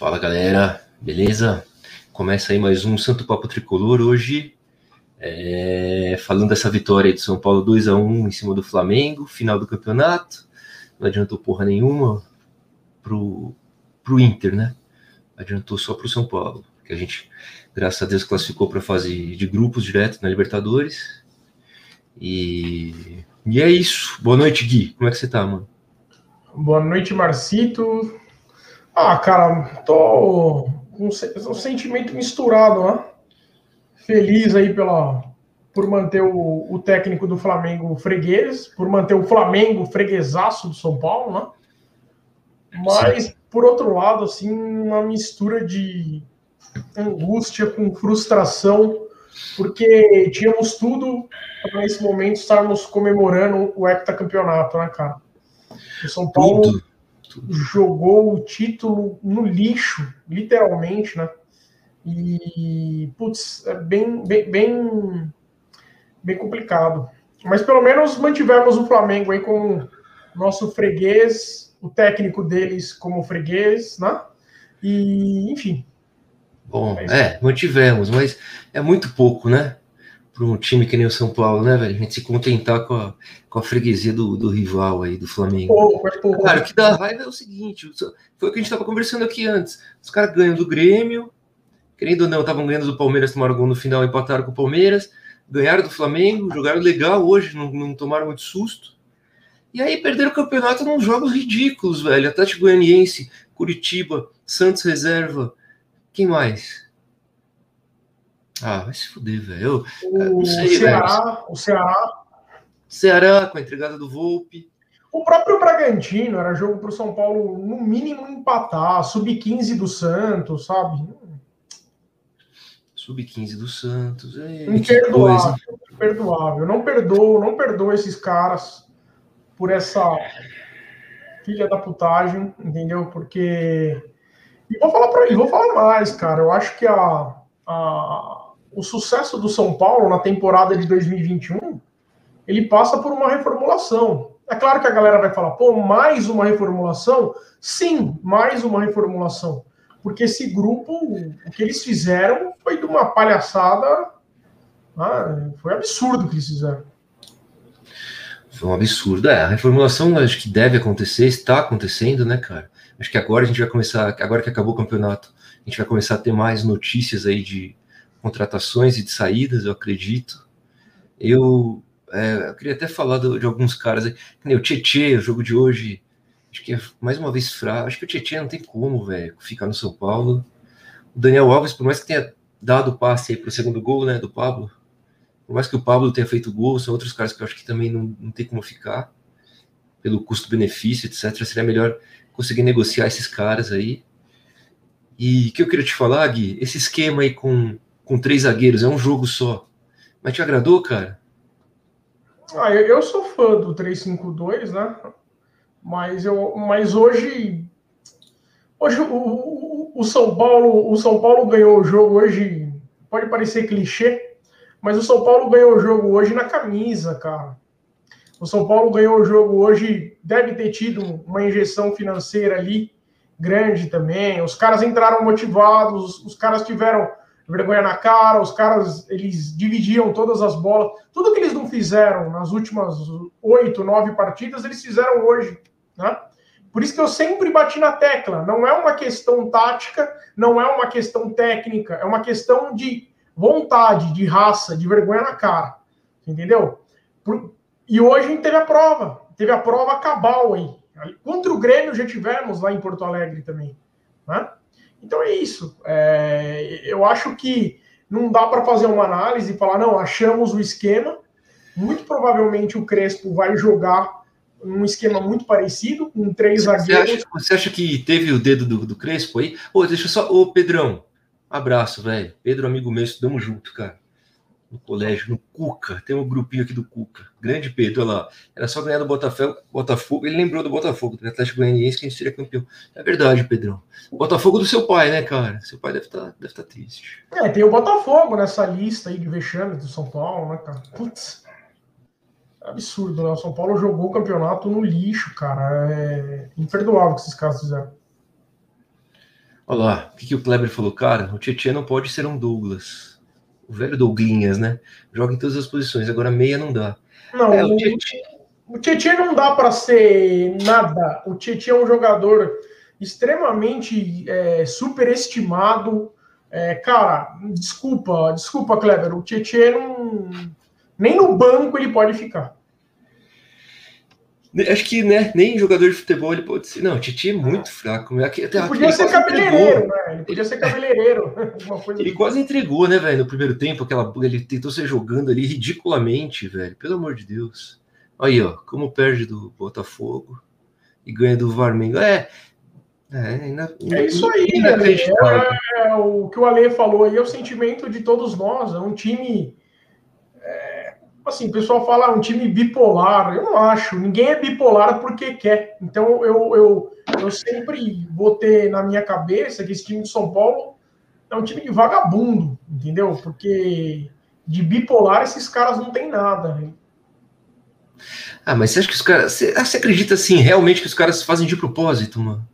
Fala galera, beleza? Começa aí mais um Santo Papo Tricolor hoje, é, falando dessa vitória de São Paulo 2 a 1 em cima do Flamengo, final do campeonato. Não adiantou porra nenhuma pro, pro Inter, né? Adiantou só pro São Paulo, que a gente, graças a Deus, classificou para fase de grupos direto na Libertadores. E, e é isso. Boa noite, Gui. Como é que você tá, mano? Boa noite, Marcito. Ah, cara, tô com um sentimento misturado, né? Feliz aí pela, por manter o, o técnico do Flamengo freguês, por manter o Flamengo freguesaço do São Paulo, né? Mas, Sim. por outro lado, assim, uma mistura de angústia com frustração, porque tínhamos tudo para nesse momento estarmos comemorando o heptacampeonato, né, cara? O São Paulo tudo jogou o título no lixo, literalmente, né? E, putz, é bem, bem, bem, bem complicado. Mas pelo menos mantivemos o Flamengo aí como nosso freguês, o técnico deles como freguês, né? E, enfim. Bom, é, é mantivemos, mas é muito pouco, né? Para um time que nem o São Paulo, né, velho? A gente se contentar com a, com a freguesia do, do rival aí, do Flamengo. Pouco. Cara, o que dá raiva é o seguinte: foi o que a gente estava conversando aqui antes. Os caras ganham do Grêmio, querendo ou não, estavam ganhando do Palmeiras, tomaram gol no final, empataram com o Palmeiras, ganharam do Flamengo, jogaram legal hoje, não, não tomaram muito susto. E aí perderam o campeonato nos jogos ridículos, velho. Atlético Goianiense, Curitiba, Santos Reserva. Quem mais? Ah, vai se fuder, velho. O sei, Ceará, velho. o Ceará. Ceará com a entregada do Volpe. O próprio Bragantino era jogo para o São Paulo, no mínimo, empatar. Sub-15 do Santos, sabe? Sub-15 do Santos. É, imperdoável, imperdoável. Não perdoo, não perdoo esses caras por essa filha da putagem, entendeu? Porque. E vou falar para vou falar mais, cara. Eu acho que a, a o sucesso do São Paulo na temporada de 2021, ele passa por uma reformulação. É claro que a galera vai falar, pô, mais uma reformulação? Sim, mais uma reformulação. Porque esse grupo, o que eles fizeram foi de uma palhaçada. Ah, foi absurdo o que eles fizeram. Foi um absurdo. É, a reformulação acho que deve acontecer, está acontecendo, né, cara? Acho que agora a gente vai começar, agora que acabou o campeonato, a gente vai começar a ter mais notícias aí de, contratações e de saídas, eu acredito. Eu, é, eu queria até falar do, de alguns caras aí. O Tietê, o jogo de hoje, acho que é mais uma vez fraco. Acho que o Tietê não tem como, velho, ficar no São Paulo. O Daniel Alves, por mais que tenha dado o passe aí para o segundo gol, né, do Pablo, por mais que o Pablo tenha feito gol, são outros caras que eu acho que também não, não tem como ficar, pelo custo-benefício, etc. Seria melhor conseguir negociar esses caras aí. E o que eu queria te falar, Gui, esse esquema aí com com três zagueiros, é um jogo só. Mas te agradou, cara? Ah, eu, eu sou fã do 352, né? Mas, eu, mas hoje. Hoje o, o, o, São Paulo, o São Paulo ganhou o jogo hoje. Pode parecer clichê, mas o São Paulo ganhou o jogo hoje na camisa, cara. O São Paulo ganhou o jogo hoje, deve ter tido uma injeção financeira ali grande também. Os caras entraram motivados, os caras tiveram vergonha na cara, os caras eles dividiam todas as bolas, tudo que eles não fizeram nas últimas oito, nove partidas, eles fizeram hoje, né? Por isso que eu sempre bati na tecla, não é uma questão tática, não é uma questão técnica, é uma questão de vontade, de raça, de vergonha na cara, entendeu? E hoje a gente teve a prova, teve a prova cabal aí. Contra o Grêmio já tivemos lá em Porto Alegre também, né? Então é isso. É, eu acho que não dá para fazer uma análise e falar, não, achamos o esquema. Muito provavelmente o Crespo vai jogar um esquema muito parecido, com três zagueiros. Você acha, você acha que teve o dedo do, do Crespo aí? Ô, deixa só. Ô, Pedrão, abraço, velho. Pedro, amigo meu, estudamos junto, cara no colégio, no Cuca, tem um grupinho aqui do Cuca, grande Pedro, olha lá, era só ganhar do Botafogo, Botafogo, ele lembrou do Botafogo, do Atlético Goianiense, que a gente seria campeão. É verdade, Pedrão. Botafogo do seu pai, né, cara? Seu pai deve estar tá, deve tá triste. É, tem o Botafogo nessa lista aí de vexame do São Paulo, né, cara? Putz, é absurdo, né? O São Paulo jogou o campeonato no lixo, cara. É imperdoável o que esses caras fizeram. Olha lá, o que, que o Kleber falou? Cara, o Tietchan não pode ser um Douglas. O velho Douglinhas, né? Joga em todas as posições, agora meia não dá. Não, é, o, o Tietchan não dá para ser nada. O Tietchan é um jogador extremamente é, superestimado. É, cara, desculpa, desculpa, Kleber. O Tietchan não. Nem no banco ele pode ficar. Acho que né, nem jogador de futebol ele pode ser. Não, o Titi é muito fraco. Né? Até, ele podia ser cabeleireiro, né? Ele podia ser cabeleireiro. ele assim. quase entregou, né, velho, no primeiro tempo. Aquela, ele tentou ser jogando ali ridiculamente, velho. Pelo amor de Deus. Aí, ó, como perde do Botafogo e ganha do Varmengo. É, é, é isso aí, é, é, o que o Ale falou aí, é o sentimento de todos nós. É um time assim, o pessoal fala ah, um time bipolar. Eu não acho. Ninguém é bipolar porque quer. Então eu, eu, eu sempre vou ter na minha cabeça que esse time de São Paulo é um time de vagabundo, entendeu? Porque de bipolar esses caras não tem nada. Né? Ah, mas você acha que os caras. Você, você acredita assim, realmente que os caras fazem de propósito, mano?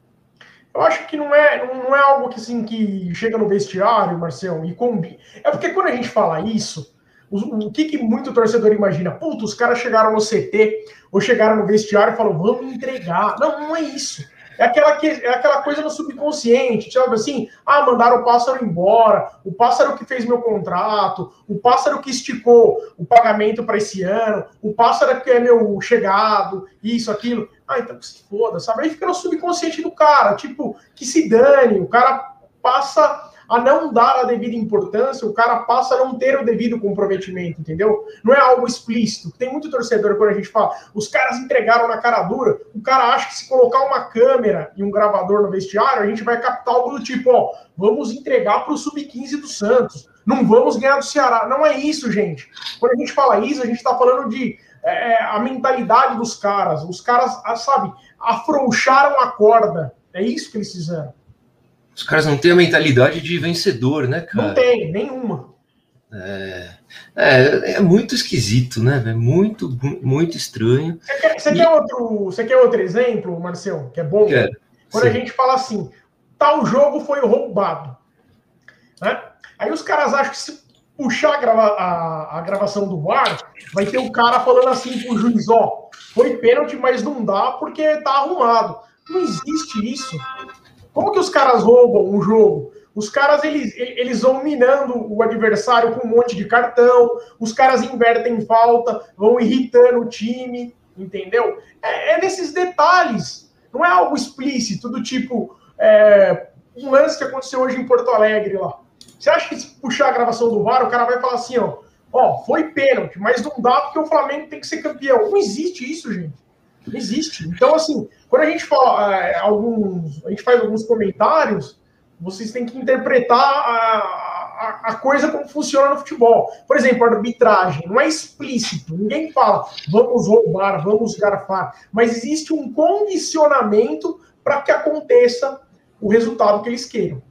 Eu acho que não é, não é algo que, assim, que chega no vestiário, Marcelo, e combina. É porque quando a gente fala isso, o, que, que muito torcedor imagina? Puta, os caras chegaram no CT ou chegaram no vestiário e falaram, vamos entregar. Não, não é isso. É aquela, que, é aquela coisa no subconsciente, sabe assim? Ah, mandaram o pássaro embora, o pássaro que fez meu contrato, o pássaro que esticou o pagamento para esse ano, o pássaro que é meu chegado, isso, aquilo. Ah, então se foda, sabe? Aí fica no subconsciente do cara, tipo, que se dane, o cara passa a não dar a devida importância, o cara passa a não ter o devido comprometimento, entendeu? Não é algo explícito. Tem muito torcedor quando a gente fala, os caras entregaram na cara dura, o cara acha que se colocar uma câmera e um gravador no vestiário, a gente vai captar algo do tipo, ó, vamos entregar para o sub-15 do Santos, não vamos ganhar do Ceará. Não é isso, gente. Quando a gente fala isso, a gente está falando de é, é, a mentalidade dos caras. Os caras, sabe, afrouxaram a corda. É isso que eles fizeram. Os caras não têm a mentalidade de vencedor, né, cara? Não tem, nenhuma. É, é, é muito esquisito, né? É muito, muito estranho. Você quer, você, e... quer outro, você quer outro exemplo, Marcelo, que é bom? Quero. Quando Sim. a gente fala assim, tal jogo foi roubado. Né? Aí os caras acham que se puxar a, grava, a, a gravação do VAR, vai ter um cara falando assim pro juiz, ó, foi pênalti, mas não dá porque tá arrumado. Não existe isso. Como que os caras roubam um jogo? Os caras eles, eles vão minando o adversário com um monte de cartão, os caras invertem falta, vão irritando o time, entendeu? É, é nesses detalhes, não é algo explícito, do tipo é, um lance que aconteceu hoje em Porto Alegre lá. Você acha que se puxar a gravação do VAR, o cara vai falar assim, ó, ó, foi pênalti, mas não dá porque o Flamengo tem que ser campeão. Não existe isso, gente. Não existe. Então, assim, quando a gente fala é, alguns, a gente faz alguns comentários, vocês têm que interpretar a, a, a, coisa como funciona no futebol. Por exemplo, a arbitragem não é explícito, ninguém fala vamos roubar, vamos garfar, mas existe um condicionamento para que aconteça o resultado que eles queiram.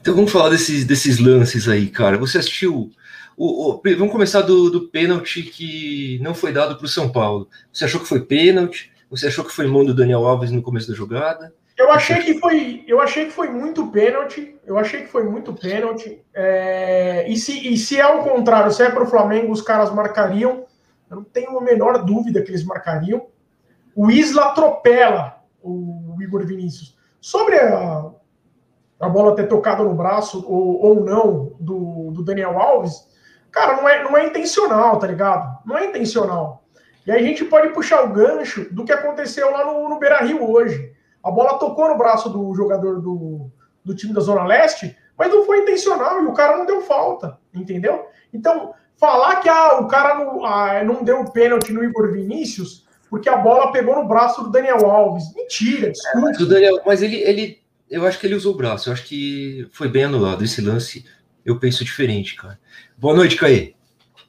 Então vamos falar desses, desses lances aí, cara. Você assistiu o, o, vamos começar do, do pênalti que não foi dado para o São Paulo. Você achou que foi pênalti? Você achou que foi mão do Daniel Alves no começo da jogada? Eu achei que foi, eu achei que foi muito pênalti. Eu achei que foi muito pênalti. É, e, se, e se é o contrário, se é para o Flamengo, os caras marcariam. Eu não tenho a menor dúvida que eles marcariam. O Isla atropela o Igor Vinícius. Sobre a, a bola ter tocado no braço ou, ou não do, do Daniel Alves, Cara, não é, não é intencional, tá ligado? Não é intencional. E a gente pode puxar o gancho do que aconteceu lá no, no Beira Rio hoje. A bola tocou no braço do jogador do, do time da Zona Leste, mas não foi intencional e o cara não deu falta, entendeu? Então, falar que ah, o cara não, ah, não deu pênalti no Igor Vinícius porque a bola pegou no braço do Daniel Alves. Mentira, desculpa. É, mas, o Daniel, mas ele, ele, eu acho que ele usou o braço. Eu acho que foi bem anulado esse lance eu penso diferente, cara. Boa noite, Caí.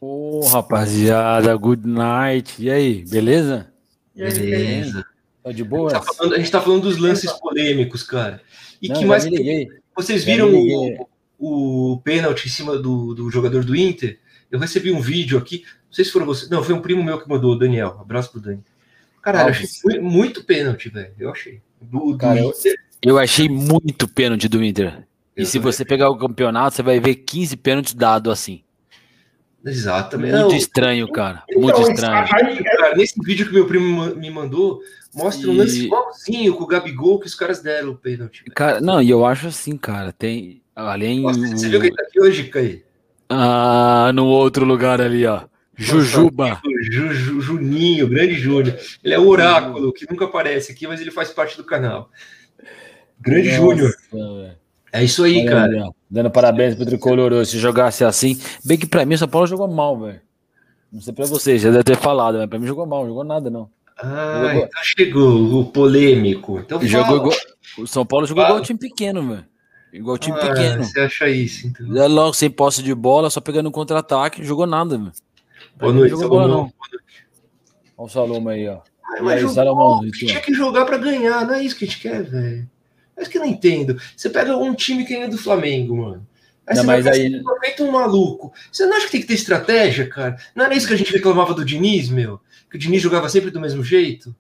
Ô, oh, rapaziada, good night. E aí, beleza? beleza. Tá de boa? A, tá a gente tá falando dos lances polêmicos, cara. E Não, que mais. Vocês viram o, o pênalti em cima do, do jogador do Inter? Eu recebi um vídeo aqui. Não sei se foram vocês. Não, foi um primo meu que mandou, o Daniel. Abraço pro Dani. Caralho, eu achei muito, muito pênalti, velho. Eu achei. Do, do Cara, Inter. Eu achei muito pênalti do Inter. E Eu se você pegar o campeonato, você vai ver 15 pênaltis dados assim. Exatamente. Muito Não, estranho, cara. Então, Muito estranho. aí- cara, nesse vídeo que meu primo me mandou, mostra um E- lance igualzinho com o Gabigol que os caras deram o pênalti. velho. Cara, não, e eu acho assim, cara, tem. Além. Nossa, você viu que ele tá aqui hoje, Caí? Ah, no outro lugar ali, ó. Jujuba. O Ju- Ju- Juninho, grande Júnior. Ele é o oráculo, que nunca aparece aqui, mas ele faz parte do canal. Grande Júnior. Nossa, velho. É isso aí, Olha cara. Dando parabéns pro Tricolor. Se jogasse assim. Bem que pra mim o São Paulo jogou mal, velho. Não sei pra vocês, já deve ter falado, mas pra mim jogou mal, não jogou nada, não. Ah, Jogou- então chegou o polêmico. Então jogou igual, o São Paulo jogou Fala. igual time pequeno, velho. Igual time Ah, pequeno. Você acha isso, então? É logo sem posse de bola, só pegando um contra-ataque, não jogou nada, velho. Boa Não noite, jogou bola, não. Olha o Saloma aí, ó. Ah, E Mas aí, jogou, Salomão, a gente tu? tinha que jogar pra ganhar, não é isso que a gente quer, velho. Isso que eu não entendo. Você pega um time que é do Flamengo, mano. Aí Não, você mas vai aí- feito um maluco. Você não acha que tem que ter estratégia, cara? Não era isso que a gente reclamava do Diniz, meu? Que o Diniz jogava sempre do mesmo jeito?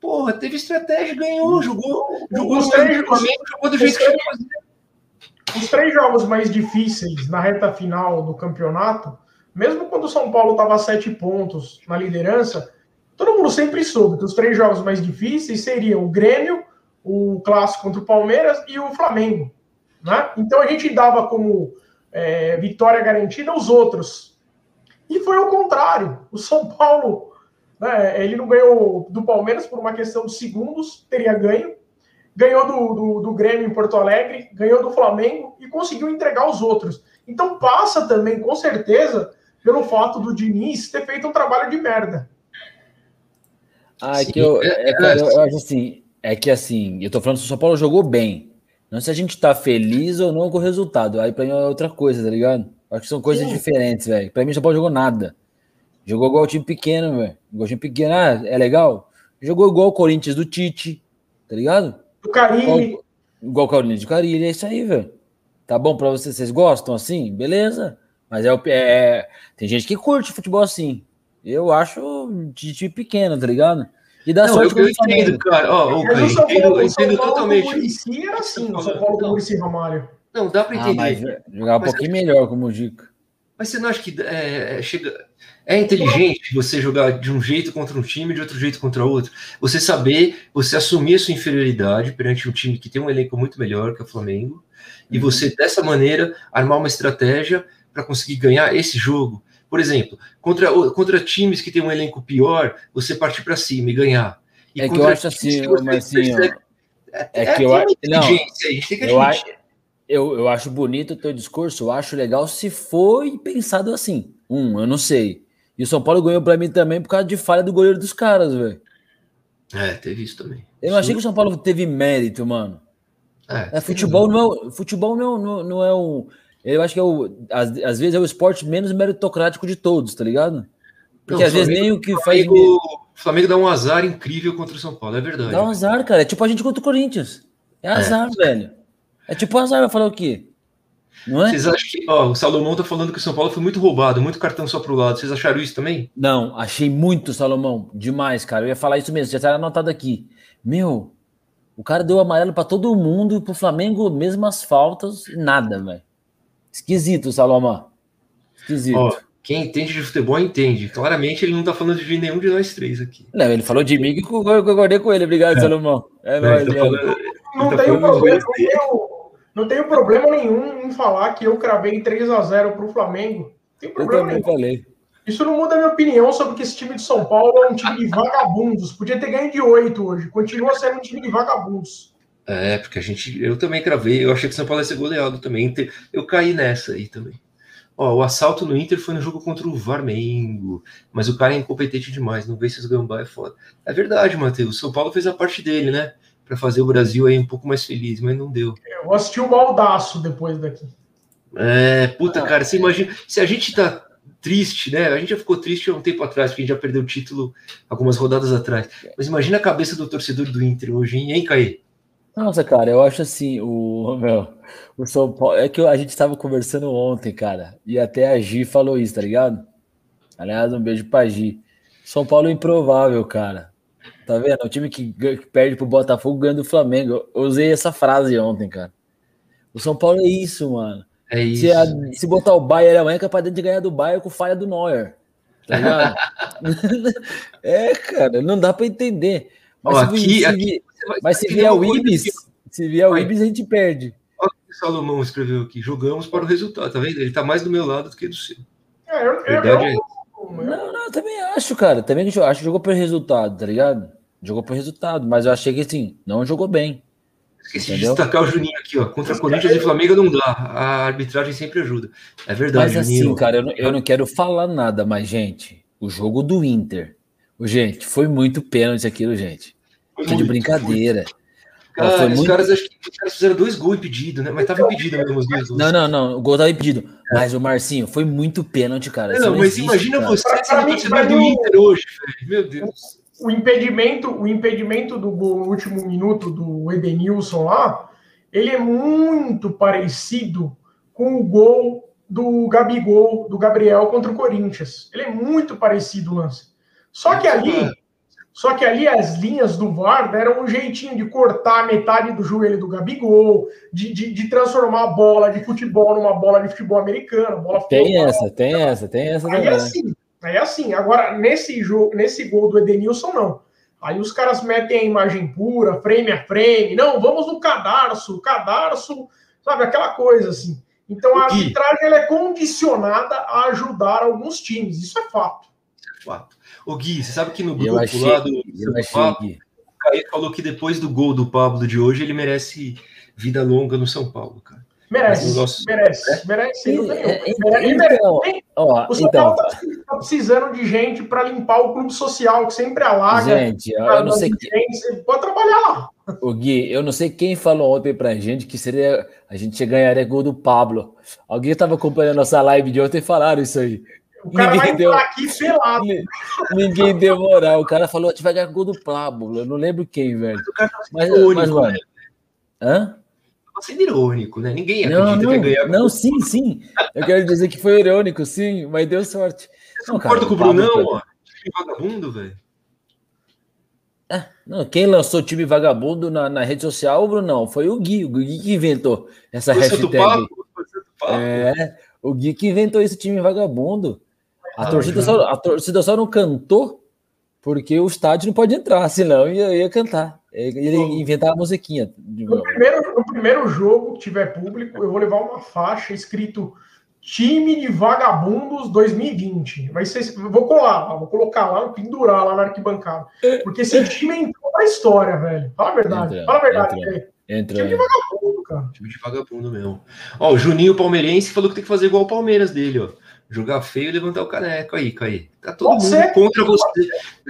Porra, teve estratégia, ganhou, jogou, jogou Os três- do Flamengo, jogou do jeito que três- tinha que fazer. Os três jogos mais difíceis na reta final do campeonato, mesmo quando o São Paulo estava a sete pontos na liderança, todo mundo sempre soube que os três jogos mais difíceis seriam o Grêmio, o clássico contra o Palmeiras e o Flamengo. Né? Então a gente dava como é, vitória garantida os outros. E foi o contrário. O São Paulo, né, ele não ganhou do Palmeiras por uma questão de segundos, teria ganho ganhou do, do, do, Grêmio em Porto Alegre, ganhou do Flamengo e conseguiu entregar os outros. Então passa também, com certeza, pelo fato do Diniz ter feito um trabalho de merda. Ah, é que eu, é, cara, eu, eu acho assim, é que assim, eu tô falando que o São Paulo jogou bem. Não se a gente tá feliz ou não com o resultado. Aí pra mim é outra coisa, tá ligado? Acho que são coisas Sim. diferentes, velho. Pra mim o São Paulo jogou nada. Jogou igual o time pequeno, velho. Igual o time pequeno, ah, é legal? Jogou igual o Corinthians do Tite, tá ligado? Do Carilli. Igual, igual o Corinthians do Carilli, é isso aí, velho. Tá bom pra vocês? Vocês gostam assim? Beleza. Mas é, é, tem gente que curte futebol assim. Eu acho de time pequeno, tá ligado? E dá não, sorte eu, eu entendo, cara. Oh, okay, eu entendo, Paulo, entendo totalmente. O Muricy era assim, o São Paulo com o Muricy Ramalho. Não, dá pra entender. Ah, mas jogar um pouquinho melhor como o Dico. Mas você não acha que é, chega, é inteligente você jogar de um jeito contra um time, de outro jeito contra outro? Você saber, você assumir a sua inferioridade perante um time que tem um elenco muito melhor que o Flamengo, uhum. e você, dessa maneira, armar uma estratégia para conseguir ganhar esse jogo. Por exemplo, contra, contra times que tem um elenco pior, você partir para cima e ganhar. E é que eu acho assim, percebe, é, é, que eu acho. Não, eu acho, eu, eu acho bonito o teu discurso, eu acho legal se foi pensado assim. Um, eu não sei. E o São Paulo ganhou para mim também por causa de falha do goleiro dos caras, velho. É, teve isso também. Eu achei que o São Paulo teve mérito, mano. É, é futebol não é, futebol não, não, não é um. Eu acho que é o, às, às vezes é o esporte menos meritocrático de todos, tá ligado? Porque não, às vezes nem o que faz. O Flamengo dá um azar incrível contra o São Paulo, é verdade. Dá um azar, cara. É tipo a gente contra o Corinthians. É azar, é. velho. É tipo azar, vai falar o quê? Não é? Vocês acham que. Ó, o Salomão tá falando que o São Paulo foi muito roubado, muito cartão só pro lado. Vocês acharam isso também? Não, achei muito, Salomão. Demais, cara. Eu ia falar isso mesmo, já tá anotado aqui. Meu, o cara deu amarelo para todo mundo, pro Flamengo, mesmas faltas, nada, velho. Esquisito, Salomão. Esquisito. Ó, quem entende de futebol entende. Claramente ele não tá falando de nenhum de nós três aqui. Não, ele falou de mim que eu concordei com ele. Obrigado, é. Salomão. É nóis, tá falando, não, tá tenho problema, tenho, não tenho problema nenhum em falar que eu cravei 3 a 0 pro Flamengo. Não tem problema eu também nenhum. falei. Isso não muda a minha opinião sobre que esse time de São Paulo é um time de vagabundos. Podia ter ganho de 8 hoje. Continua sendo um time de vagabundos. É, porque a gente. Eu também cravei. Eu achei que o São Paulo ia ser goleado também. Eu caí nessa aí também. Ó, o assalto no Inter foi no jogo contra o Varmengo. Mas o cara é incompetente demais. Não vê se os gambá é foda. É verdade, Matheus. O São Paulo fez a parte dele, né? Para fazer o Brasil aí um pouco mais feliz, mas não deu. Eu assisti o baldaço depois daqui. É, puta, cara, você imagina. Se a gente tá triste, né? A gente já ficou triste há um tempo atrás, porque a gente já perdeu o título algumas rodadas atrás. Mas imagina a cabeça do torcedor do Inter hoje, hein, hein Caí? Nossa, cara, eu acho assim, o, meu, o São Paulo. É que a gente estava conversando ontem, cara, e até a Gi falou isso, tá ligado? Aliás, um beijo pra Gi. São Paulo é improvável, cara. Tá vendo? O time que, que perde pro Botafogo ganha do Flamengo. Eu usei essa frase ontem, cara. O São Paulo é isso, mano. É isso. Se, a, se botar o Bayern amanhã, é capaz de ganhar do Bayern com falha do Neuer. Tá ligado? é, cara, não dá pra entender. Mas Ó, aqui, aqui, mas se vier o Ibis, se vier o Ibis, a gente perde. Olha o que o Salomão escreveu aqui. Jogamos para o resultado, tá vendo? Ele tá mais do meu lado do que do seu. É, eu, Verdade eu, é Não, não, eu também acho, cara. Também acho que jogou por resultado, tá ligado? Jogou por resultado, mas eu achei que assim, não jogou bem. Esqueci Entendeu? de destacar o Juninho aqui, ó. Contra Corinthians e Flamengo não dá. A arbitragem sempre ajuda. É verdade, Mas Juninho. assim, cara, eu não, eu não quero falar nada, mas, gente, o jogo do Inter. o Gente, foi muito pênalti aquilo, gente. Tô de brincadeira. Cara, Foi os, muito- caras, acho que os caras fizeram dois gols impedidos, né? Mas tava impedido mesmo os dois gols. Não, não, não. O gol tava impedido. Mas o Marcinho foi muito pênalti, cara. Isso Não, mas existe, imagina cara. você sendo torcedor do Inter hoje, velho. Meu Deus. o impedimento, o impedimento do gol no último minuto do Edenilson lá, ele é muito parecido com o gol do Gabigol, do Gabriel contra o Corinthians. Ele é muito parecido o lance. Só que ali, só que ali as linhas do VAR deram um jeitinho de cortar metade do joelho do Gabigol, de, de, de transformar a bola de futebol numa bola de futebol americano. Bola Tem futebol- essa, tem essa, tem essa Aí é também. assim, aí é assim. Agora, nesse jogo, nesse gol do Edenilson, não. Aí os caras metem a imagem pura, frame a frame. Não, vamos no cadarço, cadarço, sabe, aquela coisa assim. Então a arbitragem ela é condicionada a ajudar alguns times, isso é fato. Fato. Ô Gui, você sabe que no Eu grupo achei, lá do eu achei Pablo, que... o Caio falou que depois do gol do Pablo de hoje, ele merece vida longa no São Paulo, cara. Merece, nosso- merece, merece. não tem É, nenhum. Ele merece. Então, ó, O São então, Paulo tá precisando de gente para limpar o clube social, que sempre alaga. gente, eu não sei que, Você pode trabalhar lá. o Gui, eu não sei quem falou ontem pra gente que seria a gente ganharia gol do Pablo. Alguém tava acompanhando nossa live de ontem e falaram isso aí. O cara vai Ninguém deu- entrar aqui pelado. Ni- Ninguém deu moral. O cara falou a gente vai ganhar gol do Pablo. Eu não lembro quem, velho. O cara tá Mas, irônico, mas mano, né? hã? Tá sendo irônico, né? Ninguém Não, acredita não, que vai ganhar. não, sim, sim. Eu quero dizer que foi irônico, sim, mas deu sorte. Você Não, cara, concorda com o Brunão, ó? Que vagabundo, velho. Não, quem lançou o time vagabundo na, na rede social, Brunão, foi o Gui. O Gui que inventou essa Foi hashtag. Papo? Foi Papo? É, o Gui que inventou esse time vagabundo. A, torcida, só, a torcida só não cantou porque o estádio não pode entrar, senão ia, ia cantar. Ele ia inventar a musiquinha. de No primeiro, no primeiro jogo que tiver público, eu vou levar uma faixa escrito Time de Vagabundos 2020. Vai ser, vou colar lá, vou colocar lá, vou pendurar lá na arquibancada. Porque esse time entrou na história, velho. Fala a verdade. Entrou, Fala a verdade, velho. Entrou. Time de vagabundo, cara. Time de vagabundo mesmo. Ó, o Juninho Palmeirense falou que tem que fazer igual o Palmeiras dele, ó. Jogar feio e levantar o caneco aí, Caí. Tá todo Pode mundo ser. contra você.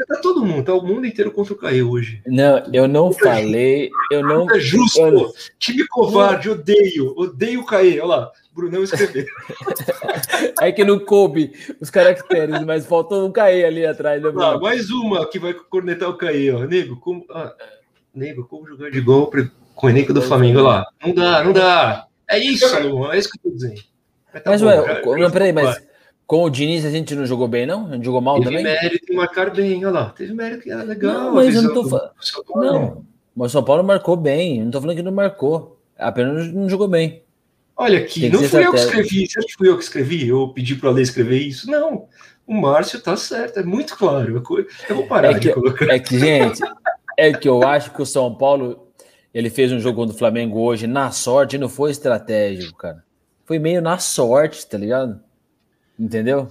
Tá todo mundo, tá o mundo inteiro contra o Caí hoje. Não, eu não falei, eu não. É justo. eu- Time covarde, odeio. Odeio o Caí. Olha lá, Brunão escreveu. É que não coube os caracteres, mas faltou um cair ali atrás. Né, Ah, mais uma que vai cornetar o Caí, ó. Nego, como. Ah, nego, como jogar de gol com o elenco do Flamengo Olha lá? Não dá, não dá. É isso, é isso que eu tô dizendo. Mas tá Mas, bom, ué, cara. co- não, peraí, mas com o Diniz a gente não jogou bem, não? A gente jogou mal Teve também? mérito em marcar bem, olha lá. Teve mérito que era legal. Não, mas eu não tô do- falando- do. Não, mas o São Paulo marcou bem. Não tô falando que não marcou. Apenas não jogou bem. Olha aqui, não fui eu que escrevi. Você acha que fui eu que escrevi? Eu pedi para ler escrever isso? Não. O Márcio tá certo, é muito claro. Eu vou parar É de que- colocar. É que, gente, é que eu acho que o São Paulo ele fez um jogo contra o Flamengo hoje na sorte, não foi estratégico, cara. Foi meio na sorte, tá ligado? Entendeu?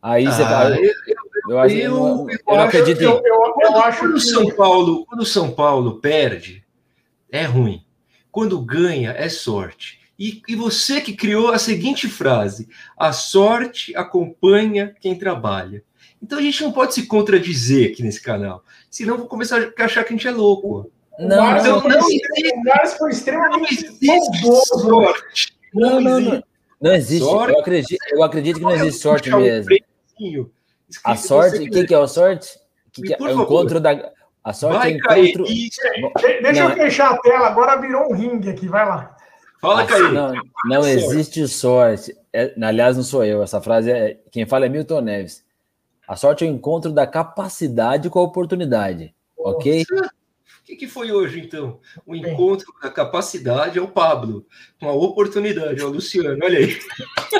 Aí você Ah, fala, eu, eu, acho, eu, eu- não- eu eu não acho acredito Eu, eu, eu quando, acho quando o que São Paulo, quando o São Paulo perde, é ruim. Quando ganha, é sorte. E, e você que criou a seguinte frase: a sorte acompanha quem trabalha. Então a gente não pode se contradizer aqui nesse canal. Senão vou começar a achar que a gente é louco. o Não, Márcio não, foi, não o Márcio foi Não extremamente existe sorte. Não, não, existe. não. Não existe. Sorte. Eu acredito, eu acredito que não existe sorte um mesmo. A sorte, quiser. quem que é a sorte? Que que é o favor. encontro da. A sorte Vai é encontro. Deixa Não. eu fechar a tela, agora virou um ringue aqui, vai lá. Fala, Ah, Caí. Não, não existe sorte. É, aliás, não sou eu. Essa frase é. Quem fala é Milton Neves. A sorte é o encontro da capacidade com a oportunidade. ok? O que, que foi hoje, então? O encontro da capacidade é o Pablo, com a oportunidade, é o Luciano, olha aí.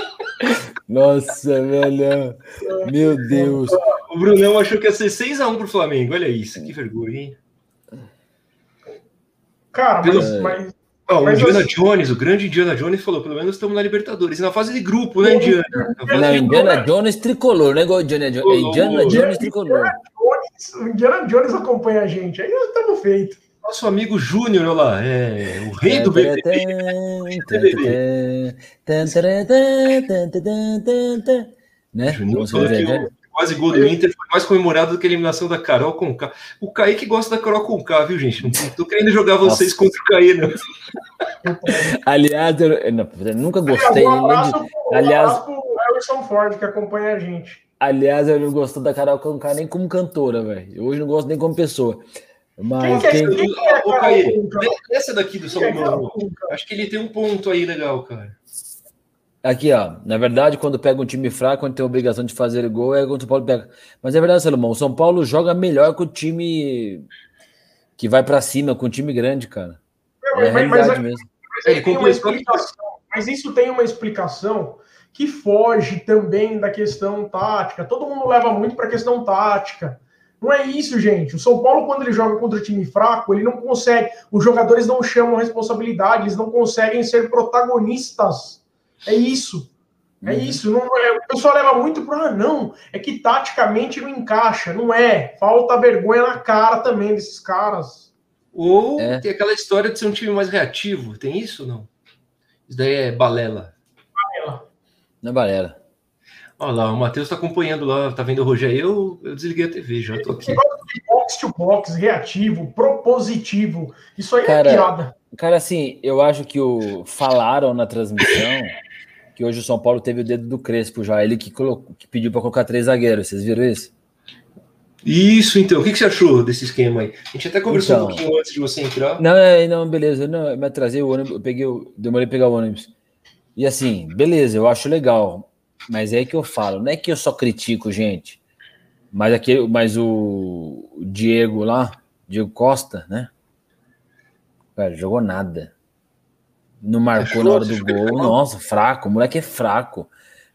Nossa, velho. Meu Deus. O Brunão achou que ia ser 6x1 pro Flamengo. Olha isso, que vergonha, hein? Cara, mas, mas Oh, o Indiana assim... Jones, o grande Indiana Jones falou: pelo menos estamos na Libertadores, na fase de grupo, né, Indiana? Não, Indiana Jones tricolor, né? Igual Indiana Jones. É Indiana Jones tricolor. O Indiana Jones acompanha a gente, aí estamos feitos. Nosso amigo Júnior, olha lá, é o rei do BBB. Né? Que quase gol do Inter foi mais comemorado do que a eliminação da Carol com K. O Kaique gosta da Carol com K, viu, gente? Não tô querendo jogar vocês Nossa. contra o Kaique, não. Aliás, eu, não, eu nunca gostei. Um abraço, de, aliás, pro Elson Ford, que acompanha a gente. Aliás, eu não gosto da Carol com K nem como cantora, velho. Hoje não gosto nem como pessoa. Mas quem, quem... quem é, Ô, Caí, essa daqui do Salomão, acho que ele tem um ponto aí legal, cara. Aqui, ó. Na verdade, quando pega um time fraco, quando tem a obrigação de fazer gol, é quando o São Paulo pega. Mas é verdade, Salomão. O São Paulo joga melhor com o time que vai para cima, com o time grande, cara. É, é mas, realidade mas, mesmo. Mas, mas isso tem uma explicação que foge também da questão tática. Todo mundo leva muito para a questão tática. Não é isso, gente. O São Paulo, quando ele joga contra time fraco, ele não consegue. Os jogadores não chamam responsabilidade, eles não conseguem ser protagonistas é isso. É uhum. isso. Não, é, o pessoal leva muito para ah, não. É que taticamente não encaixa. Não é. Falta vergonha na cara também desses caras. Ou é. tem aquela história de ser um time mais reativo. Tem isso ou não? Isso daí é balela. Balela. Não é balela. Olha lá, o Matheus está acompanhando lá, tá vendo o Rogério? Eu, eu desliguei a TV, já tô aqui. Box to box, reativo, propositivo. Isso aí é cara, é piada. Cara, assim, eu acho que o falaram na transmissão que hoje o São Paulo teve o dedo do Crespo já, ele que, colocou, que pediu para colocar três zagueiros, vocês viram isso? Isso, então. O que, você achou desse esquema aí? A gente até conversou então, um pouquinho antes de você entrar. Não, é, não, beleza. Não, eu me atrasei o ônibus, eu peguei, demorei pegar o ônibus. E assim, beleza, eu acho legal. Mas é aí que eu falo, não é que eu só critico, gente. Mas aquele, mas o Diego lá, Diego Costa, né? Cara, jogou nada. Não marcou na hora do gol. Nossa, fraco. O moleque é fraco.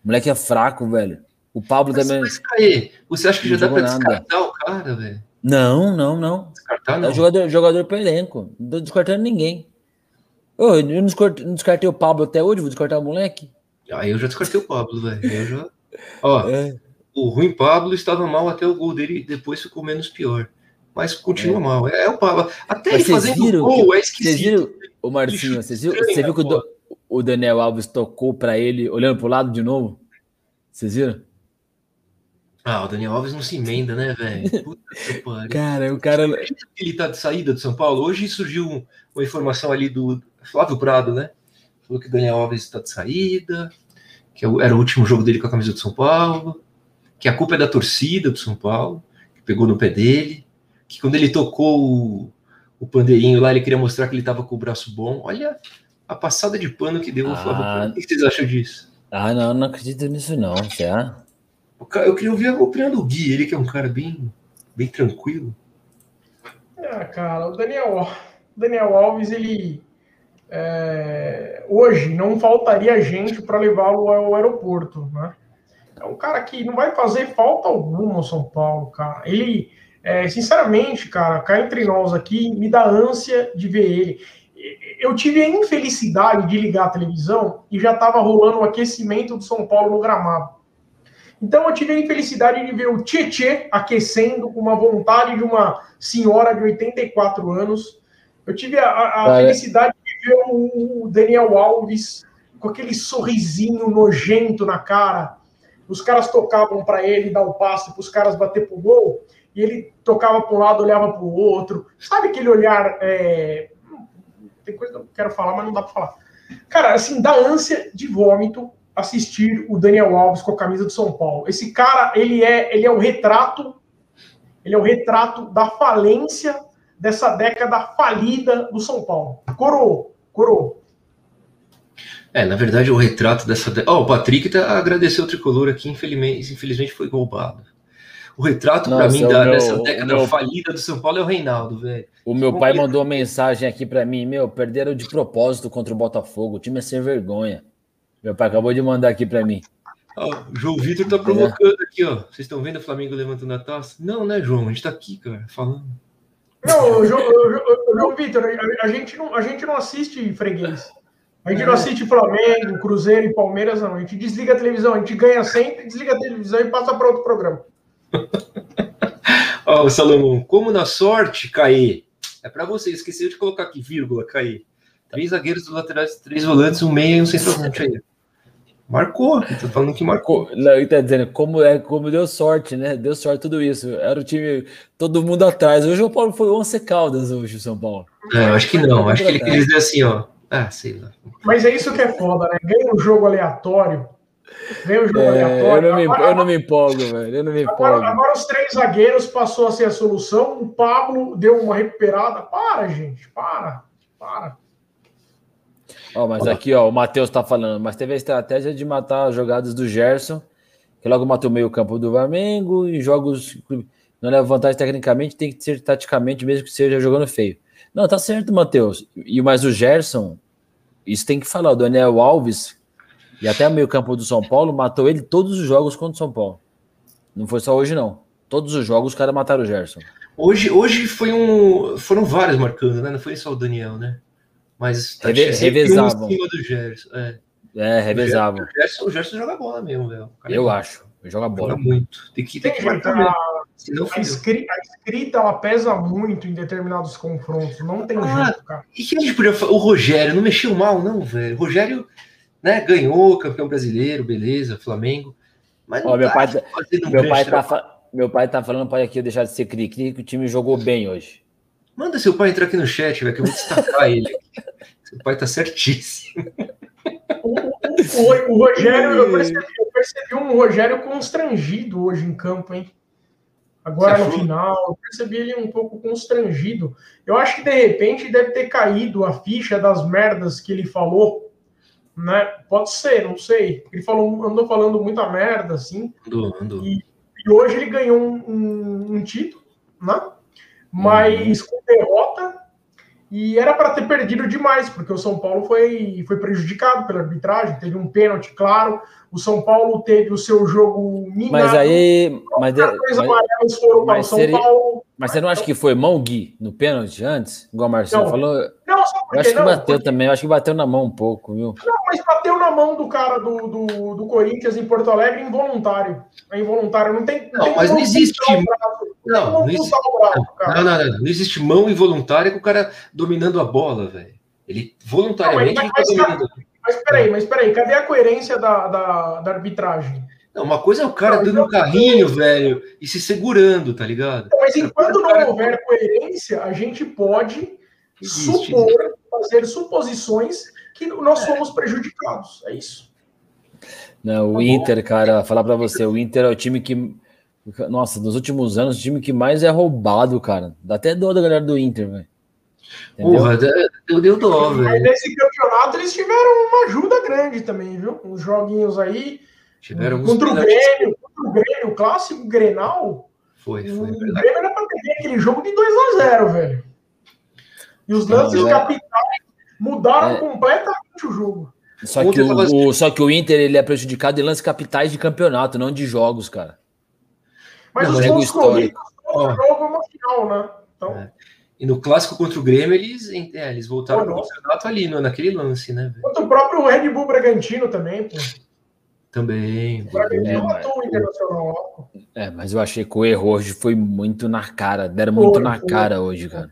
O moleque é fraco, velho. O Pablo mas, também. Mas, Caí, você acha que já dá pra nada. descartar o cara, velho? Não, não, não. Descartar não. É jogador, jogador pro elenco. Não tô descartando ninguém. Ô, eu não descartei, não descartei o Pablo até hoje, vou descartar o moleque. Ah, eu já descartei o Pablo, velho. Eu já. Ó, é. o ruim Pablo estava mal até o gol dele, depois ficou menos pior. Mas continua é. mal. É, é o Pablo. Até ele fazendo viram, gol, é esquisito. Vocês viram, Ô Marcinho, você viu, você viu que o, o Daniel Alves tocou para ele, olhando pro lado de novo? Vocês viram? Ah, o Daniel Alves não se emenda, né, velho? Cara, o cara. Ele tá de saída do São Paulo. Hoje surgiu uma informação ali do Flávio Prado, né? Falou que o Daniel Alves está de saída, que é era o último jogo dele com a camisa do São Paulo, que a culpa é da torcida do São Paulo, que pegou no pé dele, que quando ele tocou o, o pandeirinho lá, ele queria mostrar que ele estava com o braço bom. Olha a passada de pano que deu ah, O que vocês acham disso? Ah, não, não acredito nisso não, será? Eu queria ouvir a opinião do Gui, ele que é um cara bem, bem tranquilo. Ah, cara, o Daniel, Daniel Alves, ele é, hoje não faltaria gente para levá-lo ao aeroporto, né? É um cara que não vai fazer falta alguma ao São Paulo, cara. Ele é, sinceramente, cara, cá entre nós aqui, me dá ânsia de ver ele. Eu tive a infelicidade de ligar a televisão e já estava rolando o aquecimento do São Paulo no gramado. Então eu tive a infelicidade de ver o Tietê aquecendo com uma vontade de uma senhora de 84 anos. Eu tive a, a, a felicidade de ver o Daniel Alves com aquele sorrisinho nojento na cara. Os caras tocavam para ele dar o passe para os caras bater pro gol e ele tocava para um lado, olhava para o outro. Sabe aquele olhar. É... Tem coisa que eu quero falar, mas não dá para falar. Cara, assim, dá ânsia de vômito assistir o Daniel Alves com a camisa do São Paulo. Esse cara, ele é, ele é o retrato, ele é o retrato da falência dessa década falida do São Paulo. Coroou, coroou. É, na verdade, o retrato dessa. Ó, oh, o Patrick tá, agradeceu o tricolor aqui, infelizmente, infelizmente foi roubado. O retrato para mim da, meu, dessa década meu... falida do São Paulo é o Reinaldo, velho. O meu pai mandou uma mensagem aqui para mim, meu, perderam de propósito contra o Botafogo, o time é sem vergonha. Meu pai acabou de mandar aqui para mim. Ó, o João Vitor tá provocando é. aqui, ó. Vocês estão vendo o Flamengo levantando a taça? Não, né, João? A gente tá aqui, cara, falando. Não, João, João Vitor, a, a, gente não, a gente não assiste freguês. A gente não assiste Flamengo, Cruzeiro e Palmeiras, não. A gente desliga a televisão, a gente ganha sempre, desliga a televisão e passa para outro programa. Ó, oh, Salomão, como na sorte, Caê. É para você, esqueceu de colocar aqui, vírgula, Caê. Três zagueiros do laterais, três volantes, um meia e um centroavante aí. Marcou, tô falando que marcou. Não, ele tá dizendo como é, como deu sorte, né? Deu sorte tudo isso. Era o time, todo mundo atrás. Hoje o Paulo foi 11 Caldas hoje, o São Paulo. É, eu acho que não. Acho que ele quis dizer assim, ó. Ah, sei lá. Mas é isso que é foda, né? Ganha um jogo aleatório. Ganha um jogo é, aleatório. Eu não, me, agora, eu não me empolgo, velho. Eu não me empolgo. Agora, agora, os três zagueiros passou a ser a solução. O Pablo deu uma recuperada. Para, gente. Para. Para. Ó, mas aqui, ó, o Matheus tá falando, mas teve a estratégia de matar as jogadas do Gerson, que logo matou o meio-campo do Flamengo, e jogos não leva vantagem tecnicamente, tem que ser taticamente, mesmo que seja jogando feio. Não, tá certo, Matheus. E mais o Gerson, isso tem que falar, o Daniel Alves, e até o meio-campo do São Paulo, matou ele todos os jogos contra o São Paulo. Não foi só hoje, não. Todos os jogos os caras mataram o Gerson. Hoje, hoje foi um, foram vários marcando, né? Não foi só o Daniel, né? Mas tá Reve, revezavam. Um do Gerson. É, é revezavam. O Gerson, o Gerson joga bola mesmo, velho. Eu é acho. Joga bola. Joga muito. Tem que, tem que marcar a, a, escrita, a escrita ela pesa muito em determinados confrontos. Não tem ah, jeito, cara. E que a gente podia O Rogério não mexeu mal, não, velho. O Rogério né, ganhou campeão brasileiro, beleza, Flamengo. Mas Ó, meu, tá pai, tá- meu, pai tá, meu pai tá falando para aqui eu deixar de ser cri-cri, que o time jogou bem hoje. Manda seu pai entrar aqui no chat, velho, que eu vou destacar ele. Seu pai tá certíssimo. O, o, o Rogério, eu percebi, eu percebi, um Rogério constrangido hoje em campo, hein? Agora no final, eu percebi ele um pouco constrangido. Eu acho que de repente deve ter caído a ficha das merdas que ele falou, né? Pode ser, não sei. Ele falou, andou falando muita merda, assim. Andou, andou. E, e hoje ele ganhou um, um, um título, né? Mas uhum. com derrota e era para ter perdido demais, porque o São Paulo foi, foi prejudicado pela arbitragem, teve um pênalti claro, o São Paulo teve o seu jogo minado. Mas aí. Mas, mas, foram para o São seria, Paulo. Mas você não acha que foi mão, Gui, no pênalti antes? Igual o Marcelo não, falou? Não, eu acho que não, bateu porque... também, eu acho que bateu na mão um pouco, viu? Não, mas bateu na mão do cara do, do, do Corinthians em Porto Alegre involuntário. É involuntário, não tem. Não, tem mas não existe. Não, não, existe... Braço, não, não, não, não, existe mão involuntária com o cara dominando a bola, velho. Ele voluntariamente não, mas, mas, tá dominando. Mas peraí, mas peraí, cadê a coerência da, da, da arbitragem? Não, uma coisa é o cara dando um carrinho, velho, e se segurando, tá ligado? Mas enquanto não cara... houver coerência, a gente pode Existe, supor, né? fazer suposições que nós somos prejudicados. É isso. Não, o tá Inter, cara, falar para você, o Inter é o time que nossa, nos últimos anos, o time que mais é roubado, cara. Dá até dó da galera do Inter, velho. Porra, eu deu dó, velho. Mas nesse campeonato eles tiveram uma ajuda grande também, viu? Uns joguinhos aí. Tiveram contra o Grêmio, contra o Grêmio, o clássico Grenal. Foi, foi. O Grêmio era pra ter aquele jogo de 2 a 0 velho. E os lances é... capitais mudaram é... completamente o jogo. Só que o, o, só que o Inter ele é prejudicado em lances capitais de campeonato, não de jogos, cara. Mas não, os jogos corridos, o jogo é uma final, né? Então... É. E no clássico contra o Grêmio, eles, é, eles voltaram para o campeonato ali, no, naquele lance, né? Contra o próprio Red Bull Bragantino também, pô. Também. É, mas, é, mas eu achei que o erro hoje foi muito na cara. Deram muito foi, na foi, cara foi. hoje, cara.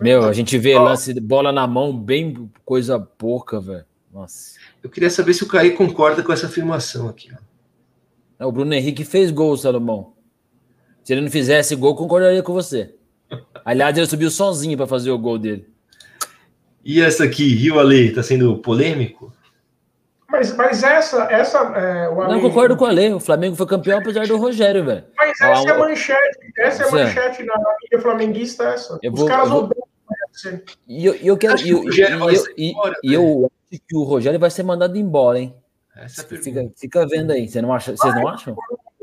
Meu, a gente vê lance de bola na mão, bem coisa pouca, velho. Nossa. Eu queria saber se o Caí concorda com essa afirmação aqui. Ó. É, o Bruno Henrique fez gol, Salomão. Se ele não fizesse gol, concordaria com você. Aliás, ele subiu sozinho para fazer o gol dele. E essa aqui, Rio Ale, tá sendo polêmico? Mas, mas essa. essa é, o Ale... Não concordo com o Ale. O Flamengo foi campeão apesar do Rogério, velho. Mas essa é a manchete. Essa é a manchete na mídia flamenguista. Essa. Eu Os vou, caras odeiam. E eu, eu quero. E eu, e, e, eu acho que o Rogério vai ser mandado embora, hein? Essa fica, fica vendo aí. Você não acha, vocês não acham?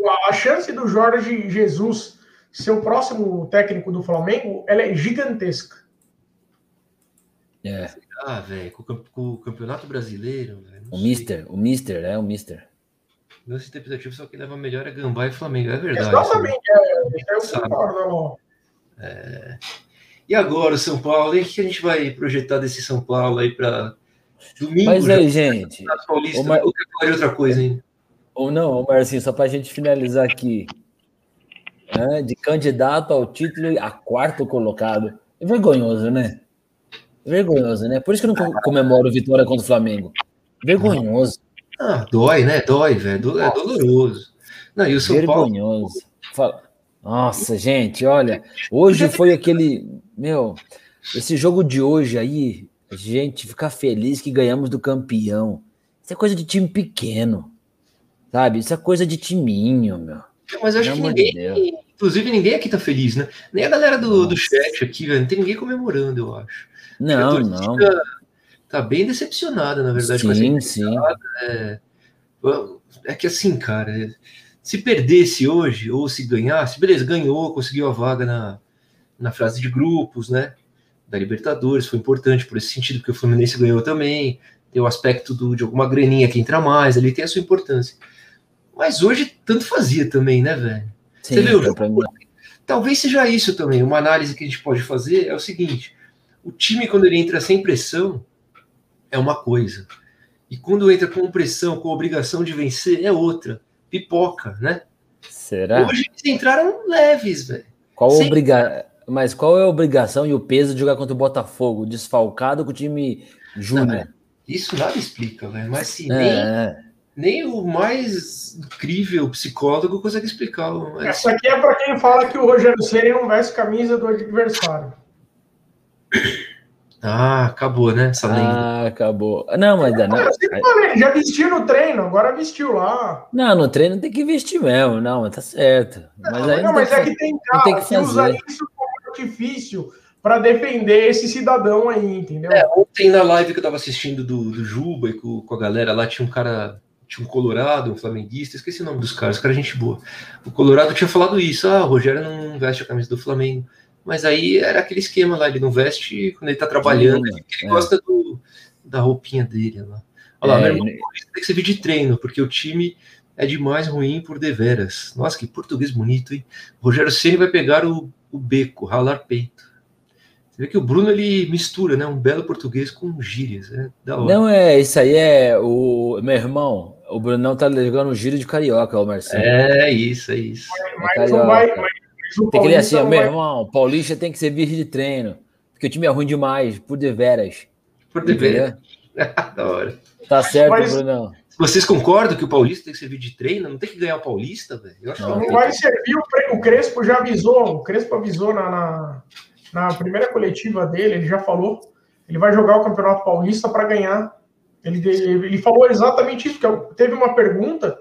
A chance do Jorge Jesus ser o próximo técnico do Flamengo, ela é gigantesca. É. Ah, velho, com, com, o Campeonato Brasileiro. Véio, o sei. Mister, o Mister, é o Mister. Nosso interpretativo só que leva melhor é Gambá e Flamengo, é verdade. Exatamente, é, eu concordo, é... E agora, o São Paulo, o que a gente vai projetar desse São Paulo aí para domingo? Mas aí, gente. Paulista, quer falar de outra coisa hein? Ou não, Marcinho, só para a gente finalizar aqui. Né, de candidato ao título a quarto colocado. É vergonhoso, né? Vergonhoso, né? Por isso que eu não comemoro vitória contra o Flamengo. Vergonhoso. Ah, dói, né? Dói, velho. É doloroso. Não, e o São Vergonhoso. Paulo... Nossa, gente, olha. Hoje foi aquele. Meu, esse jogo de hoje aí, a gente ficar feliz que ganhamos do campeão. Isso é coisa de time pequeno. Sabe? Isso é coisa de timinho, meu. Mas acho que ninguém, inclusive ninguém aqui tá feliz, né? Nem a galera do, do chat aqui, velho. Não tem ninguém comemorando, eu acho. Não, não. Tá bem decepcionada, na verdade. Sim, sim. É, é que assim, cara, se perdesse hoje, ou se ganhasse, beleza, ganhou, conseguiu a vaga na, na fase de grupos, né? Da Libertadores, foi importante por esse sentido, porque o Fluminense ganhou também. Tem o aspecto do, de alguma graninha que entra mais, ali tem a sua importância. Mas hoje tanto fazia também, né, velho? Você viu? Talvez seja isso também. Uma análise que a gente pode fazer é o seguinte: o time, quando ele entra sem pressão, é uma coisa. E quando entra com pressão, com obrigação de vencer, é outra. Pipoca, né? Será? Hoje eles entraram leves, velho. Qual sem... obriga... Mas qual é a obrigação e o peso de jogar contra o Botafogo, desfalcado com o time júnior? Isso nada explica, velho. Mas se é. nem, nem o mais incrível psicólogo consegue explicar. Mas... Essa aqui é para quem fala que o Rogério Ceni não veste camisa do adversário. Ah, acabou, né? Essa lenda. Ah, acabou. Não, mas não. não já vestiu no treino, agora vestiu lá. Não, no treino tem que vestir mesmo, não, mas tá certo. Mas, não, não, mas é que tem cara tem que, que usa isso como artifício para defender esse cidadão aí, entendeu? É, ontem na live que eu tava assistindo do, do Juba e com, com a galera lá, tinha um cara tinha um Colorado, um flamenguista, esqueci o nome dos caras, cara gente boa. O Colorado tinha falado isso, ah, o Rogério não veste a camisa do Flamengo. Mas aí era aquele esquema lá, ele não veste quando ele tá trabalhando, ele é. gosta do, da roupinha dele lá. Olha lá, é, meu irmão, tem que servir de treino, porque o time é demais ruim por deveras. Nossa, que português bonito, hein? O Rogério Ceni vai pegar o, o beco, ralar peito. Você vê que o Bruno ele mistura, né? Um belo português com gírias, né? Da hora. Não é, isso aí é o meu irmão. O Brunão tá jogando gírio de carioca, o Marcelo. É isso, é isso. Mas, é vai, mas tem que ler assim, meu vai... irmão, Paulista tem que ser virgem de treino, porque o time é ruim demais, por deveras. Por deveras. da hora. Tá certo, Mas... Brunão. Vocês concordam que o Paulista tem que servir de treino? Não tem que ganhar o Paulista, velho? Não, não vai servir, o Crespo já avisou, o Crespo avisou na, na, na, primeira coletiva dele, ele já falou, ele vai jogar o Campeonato Paulista para ganhar. Ele, ele, ele falou exatamente isso, que teve uma pergunta,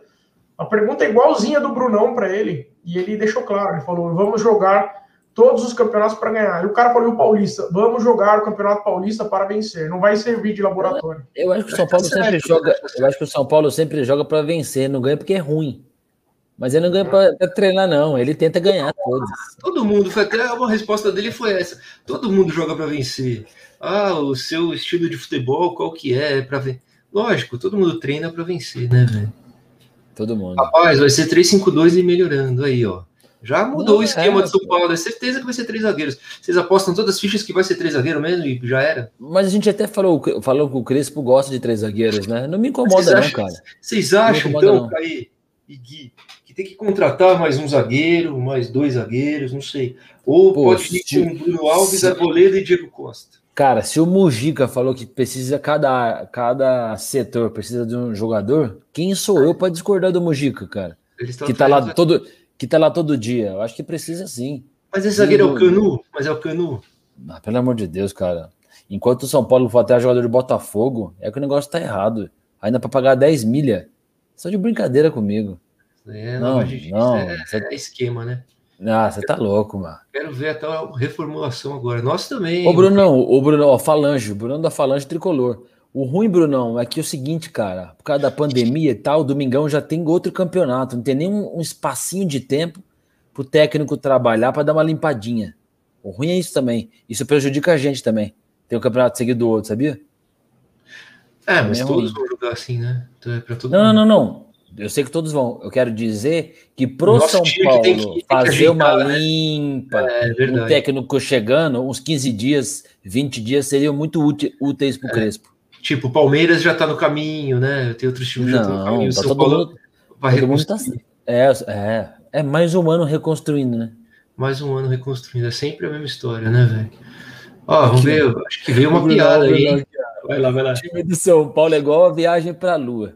a pergunta é igualzinha do Brunão para ele. E ele deixou claro, ele falou: vamos jogar todos os campeonatos para ganhar. E o cara falou: o Paulista, vamos jogar o Campeonato Paulista para vencer. Não vai servir de laboratório. Eu acho que o São Paulo sempre joga. Eu acho que o São Paulo sempre joga para vencer, não ganha porque é ruim. Mas ele não ganha para treinar, não. Ele tenta ganhar todos. Todo mundo, foi até uma resposta dele foi essa. Todo mundo joga para vencer. Ah, o seu estilo de futebol, qual que é? para ver. Lógico, todo mundo treina para vencer, né, velho? Todo mundo. Rapaz, vai ser 3-5-2 e melhorando aí, ó. Já mudou Não, o esquema é, de São Paulo, é certeza que vai ser três zagueiros. Vocês apostam todas as fichas que vai ser três zagueiros mesmo e já era? Mas a gente até falou, falou que o Crespo gosta de três zagueiros, né? Não me incomoda, não, acham, cara. Vocês acham, então, Caí e Gui, que tem que contratar mais um zagueiro, mais dois zagueiros, não sei. Ou Pô, pode ir com Bruno Alves, se... Arboleda e Diego Costa. Cara, se o Mujica falou que precisa cada, cada setor precisa de um jogador, quem sou eu para discordar do Mujica, cara? Que tá lá todo que tá lá todo dia. Eu acho que precisa sim. Mas esse zagueiro é o Canu, mas é o Canu. Ah, pelo amor de Deus, cara. Enquanto o São Paulo for até jogador de Botafogo, é que o negócio tá errado. Ainda para pagar 10 milha. Só de brincadeira comigo. É, não, não, gente, não é, é esquema, né? Ah, você tá louco, mano. Quero ver até a reformulação agora. Nós também. Ô, Bruno, o Bruno, ó, Falange, o Bruno da Falange Tricolor. O ruim, Brunão, é que é o seguinte, cara, por causa da pandemia e tal, o Domingão já tem outro campeonato, não tem nem um, um espacinho de tempo pro técnico trabalhar para dar uma limpadinha. O ruim é isso também. Isso prejudica a gente também. Tem um campeonato seguido do outro, sabia? É, mas é todos ruim. vão jogar assim, né? Então é não, não, não, não. Eu sei que todos vão. Eu quero dizer que pro Nosso São Paulo que que, fazer ajeitar, uma né? limpa, é, um técnico chegando, uns 15 dias, 20 dias seriam muito úteis pro é. Crespo. Tipo, o Palmeiras já tá no caminho, né? Tem outros times que já estão no caminho. Tá São Paulo mundo, vai reconstruir. Tá, é, é, é mais um ano reconstruindo, né? Mais um ano reconstruindo. É sempre a mesma história, né, velho? Ó, vamos ver. Acho que veio uma piada aí. Vai lá, vai lá. O time do São Paulo é igual a viagem para a Lua.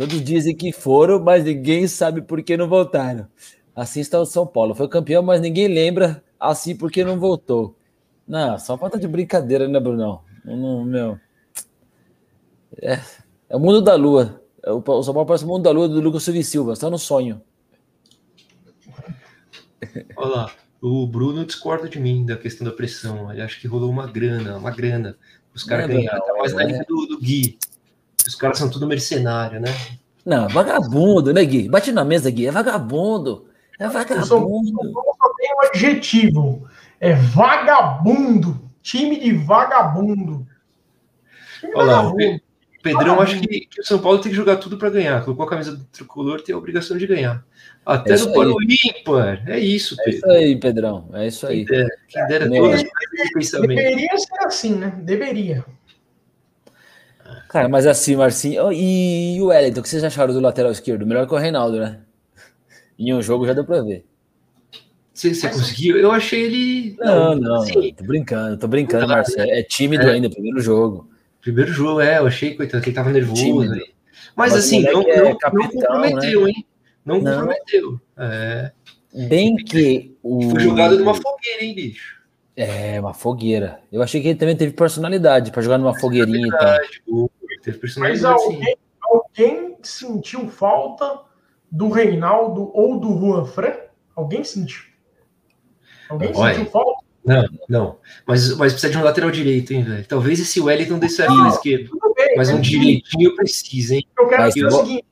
Todos dizem que foram, mas ninguém sabe por que não voltaram. Assim está o São Paulo. Foi campeão, mas ninguém lembra assim porque não voltou. Não, só falta de brincadeira, né, Brunão? Não, meu. É, é o mundo da lua. É o, São Paulo parece o mundo da lua do Lucas Silva Silva. Está no sonho. Olha lá. O Bruno discorda de mim da questão da pressão. Ele acha que rolou uma grana, uma grana. Os caras é, ganharam. Tá mais na linha do, do Gui. Os caras são tudo mercenário, né? Não, vagabundo, né, Gui? Bate na mesa, Gui. É vagabundo. É vagabundo. Só, só tem um adjetivo. É vagabundo. Time de vagabundo. Time Olha lá, vagabundo. Pedrão acha que, que, o São Paulo tem que jogar tudo para ganhar. Colocou a camisa do tricolor, tem a obrigação de ganhar. Até é no pano ímpar. É isso, Pedro. É isso aí, Pedrão. É isso aí. Quem dera, quem dera todas as Deveria ser assim, né? Deveria. Cara, mas assim, Marcinho. E, e o Wellington, o que vocês acharam do lateral esquerdo? Melhor que o Reinaldo, né? Em um jogo já deu pra ver. Você, você conseguiu? Eu achei ele. Não, não, não assim, tô brincando, tô brincando, Marcelo. É tímido é. ainda, primeiro jogo. Primeiro jogo, é, eu achei coitado, que ele tava nervoso. Aí. Mas, Mas assim, não, é não, capitão, não, comprometeu, né? hein? Não, não, comprometeu. É. Bem que o. Foi jogado numa fogueira, hein, bicho? É, uma fogueira. Eu achei que ele também teve personalidade para jogar numa fogueirinha é verdade, e tal. Teve personalidade, Mas alguém, alguém sentiu falta do Reinaldo ou do Juan Fran? Alguém sentiu? Alguém Olha, sentiu falta? Não, não. Mas, mas precisa de um lateral direito, hein, velho? Talvez esse Wellington certo na esquerda. Bem, mas um direitinho precisa, hein? Eu quero dizer o seguinte: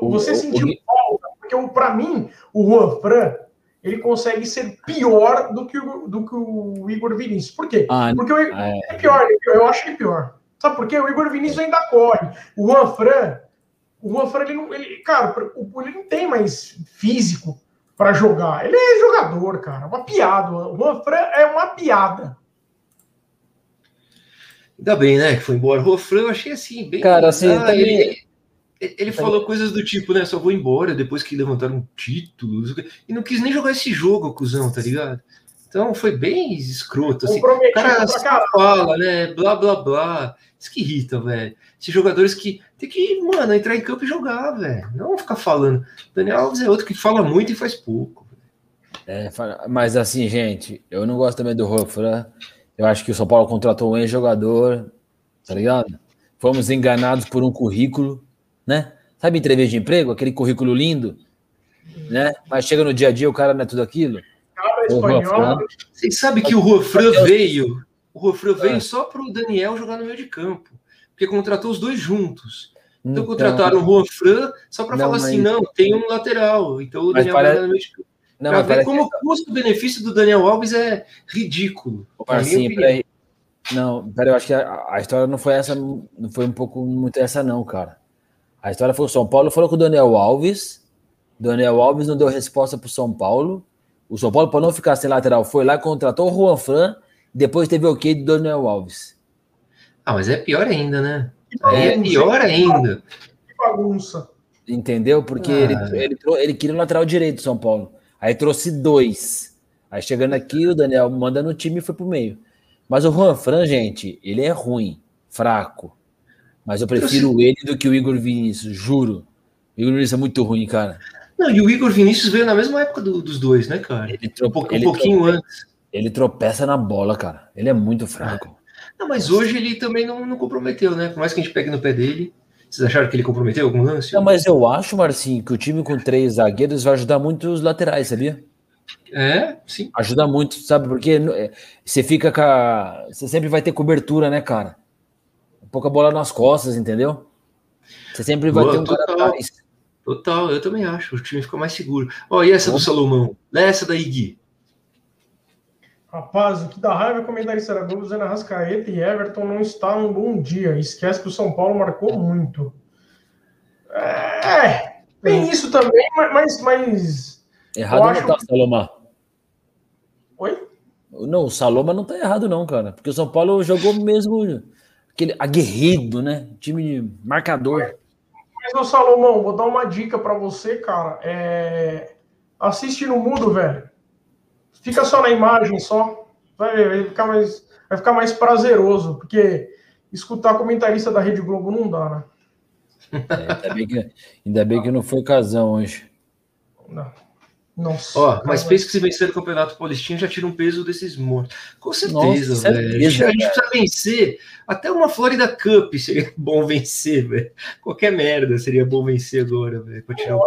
você o, sentiu o, falta, porque para mim, o Juan Fran ele consegue ser pior do que o, do que o Igor Vinícius. Por quê? Ah, porque o Igor é... é pior, eu acho ele pior. Sabe por quê? O Igor Vinícius ainda corre. O Juan Fran, o Juan Fran, ele não, ele, cara, ele não tem mais físico para jogar. Ele é jogador, cara. Uma piada. O Juanfran é uma piada. Ainda bem, né? Que foi embora. O Juanfran eu achei assim, bem. Cara, assim, ah, também... ele, ele falou coisas do tipo, né? Só vou embora depois que levantaram títulos. E não quis nem jogar esse jogo, cuzão, tá ligado? Então foi bem escroto. Assim. O cara fala, né? Blá, blá, blá. Isso que irrita, velho. Esses jogadores que tem que, mano, entrar em campo e jogar, velho. Não ficar falando. Daniel Alves é outro que fala muito e faz pouco. É, mas assim, gente, eu não gosto também do Rofra. Eu acho que o São Paulo contratou um ex-jogador, tá ligado? Fomos enganados por um currículo, né? Sabe entrevista de emprego? Aquele currículo lindo, né? Mas chega no dia a dia o cara não é tudo aquilo. Vocês sabem que o Rofran veio. O Rofran veio só para o Daniel jogar no meio de campo porque contratou os dois juntos. Então, então contrataram o Juan Fran só para falar assim, não, tem um lateral. Então o Daniel parece... Não, pra ver como que... o custo-benefício do Daniel Alves é ridículo. Marcinho, peraí. Não, peraí, eu acho que a, a, história não foi essa, não foi um pouco muito essa, não, cara. A história foi o São Paulo falou com o Daniel Alves. Daniel Alves não deu resposta para o São Paulo. O São Paulo, para não ficar sem lateral, foi lá, contratou o Juan Fran. Depois teve o ok do Daniel Alves. Ah, mas é pior ainda, né? Aí é pior ainda. Que bagunça. Entendeu? Porque ah. ele, ele, ele queria o lateral direito do São Paulo. Aí trouxe dois. Aí chegando aqui, o Daniel manda no time e foi pro meio. Mas o Juan Fran, gente, ele é ruim, fraco. Mas eu prefiro eu ele do que o Igor Vinícius, juro. O Igor Vinícius é muito ruim, cara. Não, e o Igor Vinícius veio na mesma época do, dos dois, né, cara? Ele um, um pouquinho antes. Ele tropeça na bola, cara. Ele é muito fraco. Não, mas hoje ele também não, não comprometeu, né? Por mais que a gente pegue no pé dele. Vocês acharam que ele comprometeu algum lance? Não, mas eu acho, Marcinho, que o time com três zagueiros vai ajudar muito os laterais, sabia? É, sim. Ajuda muito, sabe? Porque é, você fica com a... Você sempre vai ter cobertura, né, cara? Pouca bola nas costas, entendeu? Você sempre vai Boa, ter um total, cara atrás. Total, eu também acho. O time fica mais seguro. Ó, e essa do Salomão? Essa da Igui. Rapaz, o que dá raiva é comentarista da Globo dizendo Rascaeta e Everton não está num bom dia. Esquece que o São Paulo marcou muito. É, tem isso também, mas. mas Errado não acho... tá, Salomão. Oi? Não, o Saloma não tá errado, não, cara. Porque o São Paulo jogou mesmo aquele aguerrido, né? Time marcador. Mas, ô Salomão, vou dar uma dica para você, cara. É... Assiste no mudo, velho. Fica só na imagem, só. Vai, vai, ficar mais, vai ficar mais prazeroso, porque escutar comentarista da Rede Globo não dá, né? É, ainda, bem que, ainda bem que não foi casão hoje. Não. Nossa. Ó, mas pensa que se vencer o Campeonato Paulistinho já tira um peso desses mortos. Com certeza, Nossa, velho. Certeza, a gente precisa vencer. Até uma Florida Cup seria bom vencer, velho. Qualquer merda seria bom vencer agora, velho.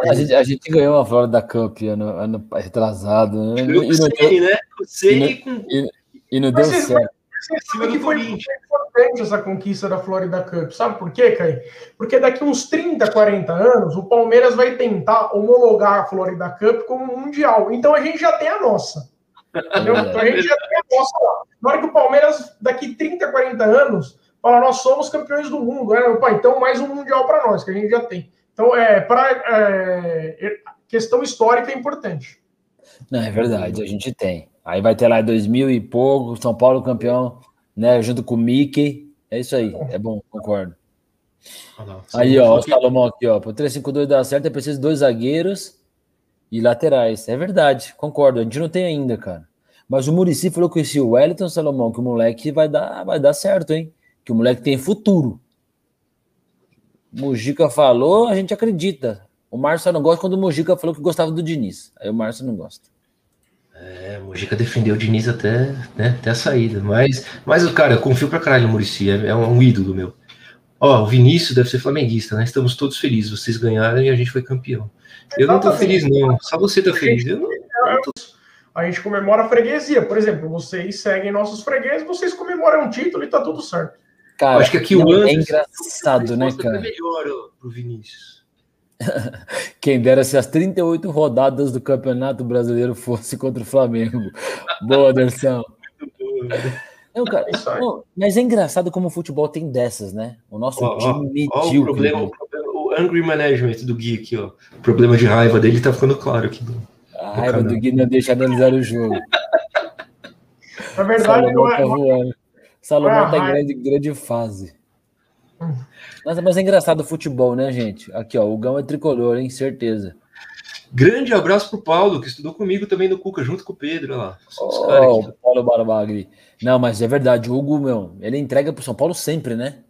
A, gente, a gente ganhou uma Florida Cup ano, ano retrasado. Né? Eu e, sei, né? Eu sei e, com... e, e não deu certo. Você que foi importante essa conquista da Florida Cup. Sabe por quê, Caio? Porque daqui uns 30, 40 anos, o Palmeiras vai tentar homologar a Florida Cup como mundial. Então a gente já tem a nossa. Entendeu? Então a gente já tem a nossa lá. Na hora que o Palmeiras, daqui 30, 40 anos, fala, nós somos campeões do mundo. Né? Opa, então mais um mundial para nós, que a gente já tem. Então, é, para é, questão histórica é importante. Não, é verdade, a gente tem. Aí vai ter lá 2000 e pouco, São Paulo campeão, né? Junto com o Mickey. É isso aí, é bom, concordo. aí, ó, o Salomão aqui, ó. Para o 352 dar certo, é preciso dois zagueiros e laterais. É verdade, concordo. A gente não tem ainda, cara. Mas o Murici falou que esse Wellington Salomão, que o moleque vai dar, vai dar certo, hein? Que o moleque tem futuro. O Mujica falou, a gente acredita. O Márcio não gosta quando o Mujica falou que gostava do Diniz. Aí o Márcio não gosta. É, o Mujica defendeu o Diniz até, né, até a saída. Mas, mas cara, eu confio pra caralho no Murici, é, é um ídolo meu. Ó, o Vinícius deve ser flamenguista, né? Estamos todos felizes. Vocês ganharam e a gente foi campeão. Eu não tô feliz, não. Só você tá feliz. Eu não, eu tô... A gente comemora a freguesia. Por exemplo, vocês seguem nossos fregueses, vocês comemoram um título e tá tudo certo. Cara, acho que aqui o é Anderson, é engraçado, né, cara? melhor pro Vinícius. Quem dera se as 38 rodadas do Campeonato Brasileiro fosse contra o Flamengo. Boa, Anderson. Não, cara, não, mas é engraçado como o futebol tem dessas, né? O nosso ó, time ó, medíocre. Ó, o, problema, o, problema, o angry management do Gui aqui, ó. O problema de raiva dele tá ficando claro aqui. No, a raiva do Gui não deixa analisar o jogo. Na verdade, Salomão tá voando. Salomão tá em grande, grande fase. Nossa, mas é engraçado o futebol, né, gente? Aqui, ó, o Gão é tricolor, hein? Certeza. Grande abraço pro Paulo, que estudou comigo também no Cuca, junto com o Pedro, olha lá. Oh, aqui, Paulo Barbagli. Não, mas é verdade, o Hugo, meu, ele entrega pro São Paulo sempre, né?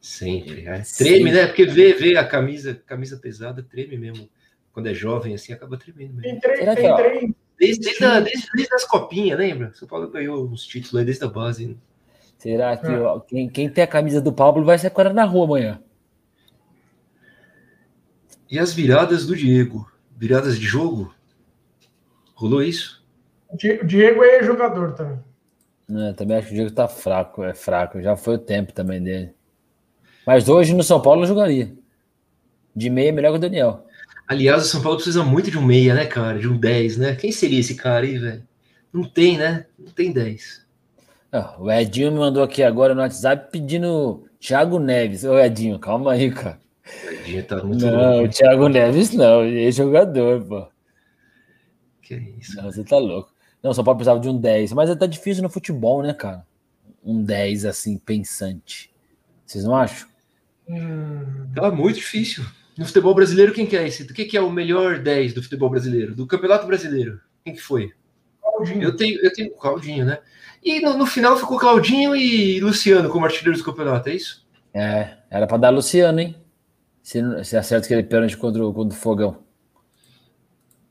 Sempre. É. Treme, né? Porque vê, vê a camisa, camisa pesada, treme mesmo. Quando é jovem, assim, acaba tremendo mesmo. Entrei, entrei. Desde, desde, desde, desde as copinhas, lembra? São Paulo ganhou uns títulos aí desde a base. Será que ó, quem, quem tem a camisa do Pablo vai ser agora na rua amanhã? E as viradas do Diego? Viradas de jogo? Rolou isso? O Diego é jogador também. É, também acho que o Diego tá fraco, é fraco. Já foi o tempo também dele. Mas hoje no São Paulo eu jogaria. De meia é melhor que o Daniel. Aliás, o São Paulo precisa muito de um meia, né, cara? De um 10, né? Quem seria esse cara aí, velho? Não tem, né? Não tem 10. O Edinho me mandou aqui agora no WhatsApp pedindo Thiago Neves. Ô, Edinho, calma aí, cara. O Edinho tá muito Não, louco. o Thiago Neves não, ele é jogador, pô. Que isso? Não, você tá louco. Não, só pode precisar de um 10, mas tá difícil no futebol, né, cara? Um 10 assim, pensante. Vocês não acham? Hum... Tá muito difícil. No futebol brasileiro, quem que é esse? O que, que é o melhor 10 do futebol brasileiro? Do Campeonato Brasileiro? Quem que foi? Claudinho. Eu tenho, eu tenho Claudinho, né? E no, no, final ficou Claudinho e Luciano como artilheiros do campeonato, é isso? É, era para dar Luciano, hein? Se, se acerta aquele pênalti contra, o, contra o Fogão.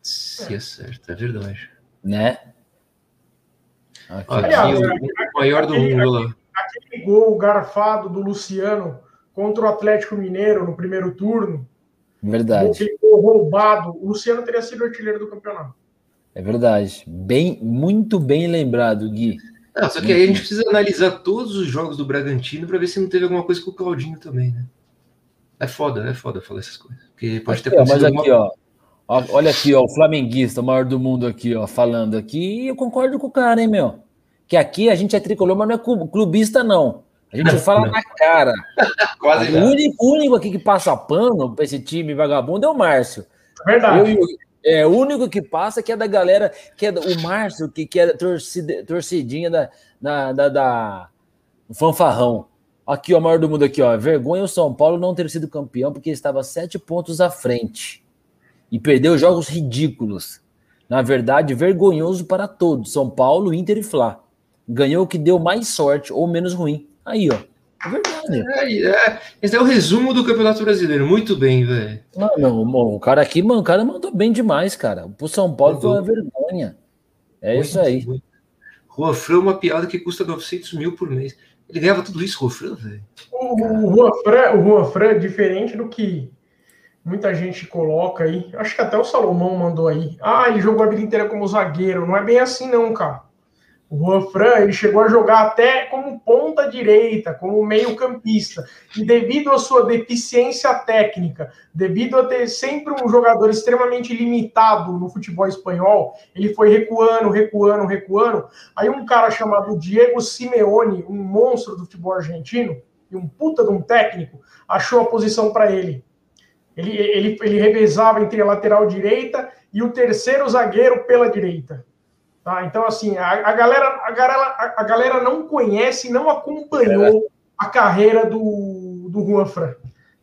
Se acerta, é verdade. Né? Aqui, Aliás, o, o maior do mundo lá. Aquele gol garfado do Luciano contra o Atlético Mineiro no primeiro turno. Verdade. Aquele gol roubado. O Luciano teria sido artilheiro do campeonato. É verdade. Bem, muito bem lembrado, Gui. Não, só que aí a gente precisa analisar todos os jogos do Bragantino para ver se não teve alguma coisa com o Claudinho também, né? É foda, é foda falar essas coisas. Porque pode ter aqui, acontecido. Mas aqui, alguma... ó, olha aqui, ó, o flamenguista, o maior do mundo aqui, ó, falando aqui, e eu concordo com o cara, hein, meu? Que aqui a gente é tricolor, mas não é clubista, não. A gente fala na cara. Quase o único, único aqui que passa pano pra esse time vagabundo é o Márcio. Verdade. Eu, é, o único que passa que é da galera, que é o Márcio, que, que é torcida, torcidinha da, da, da, da fanfarrão. Aqui, ó, o maior do mundo aqui, ó. Vergonha o São Paulo não ter sido campeão porque estava sete pontos à frente e perdeu jogos ridículos. Na verdade, vergonhoso para todos. São Paulo, Inter e Fla. Ganhou o que deu mais sorte ou menos ruim. Aí, ó. É verdade. É, é, esse é o resumo do Campeonato Brasileiro. Muito bem, velho. Mano, o cara aqui, mano, o cara mandou bem demais, cara. Pro São Paulo mandou. foi uma vergonha. É muito, isso aí. Rua Fran, uma piada que custa 900 mil por mês. Ele ganhava tudo isso, Rua Fran, velho. O, o, Rua Fran, o Rua Fran é diferente do que muita gente coloca aí. Acho que até o Salomão mandou aí. Ah, ele jogou a vida inteira como zagueiro. Não é bem assim, não, cara. O Juan Fran ele chegou a jogar até como ponta direita, como meio campista. E devido à sua deficiência técnica, devido a ter sempre um jogador extremamente limitado no futebol espanhol, ele foi recuando, recuando, recuando. Aí um cara chamado Diego Simeone, um monstro do futebol argentino, e um puta de um técnico, achou a posição para ele. Ele, ele, ele revezava entre a lateral direita e o terceiro zagueiro pela direita. Tá? Então, assim, a, a, galera, a, galera, a galera não conhece, não acompanhou a carreira do, do Juan Fran.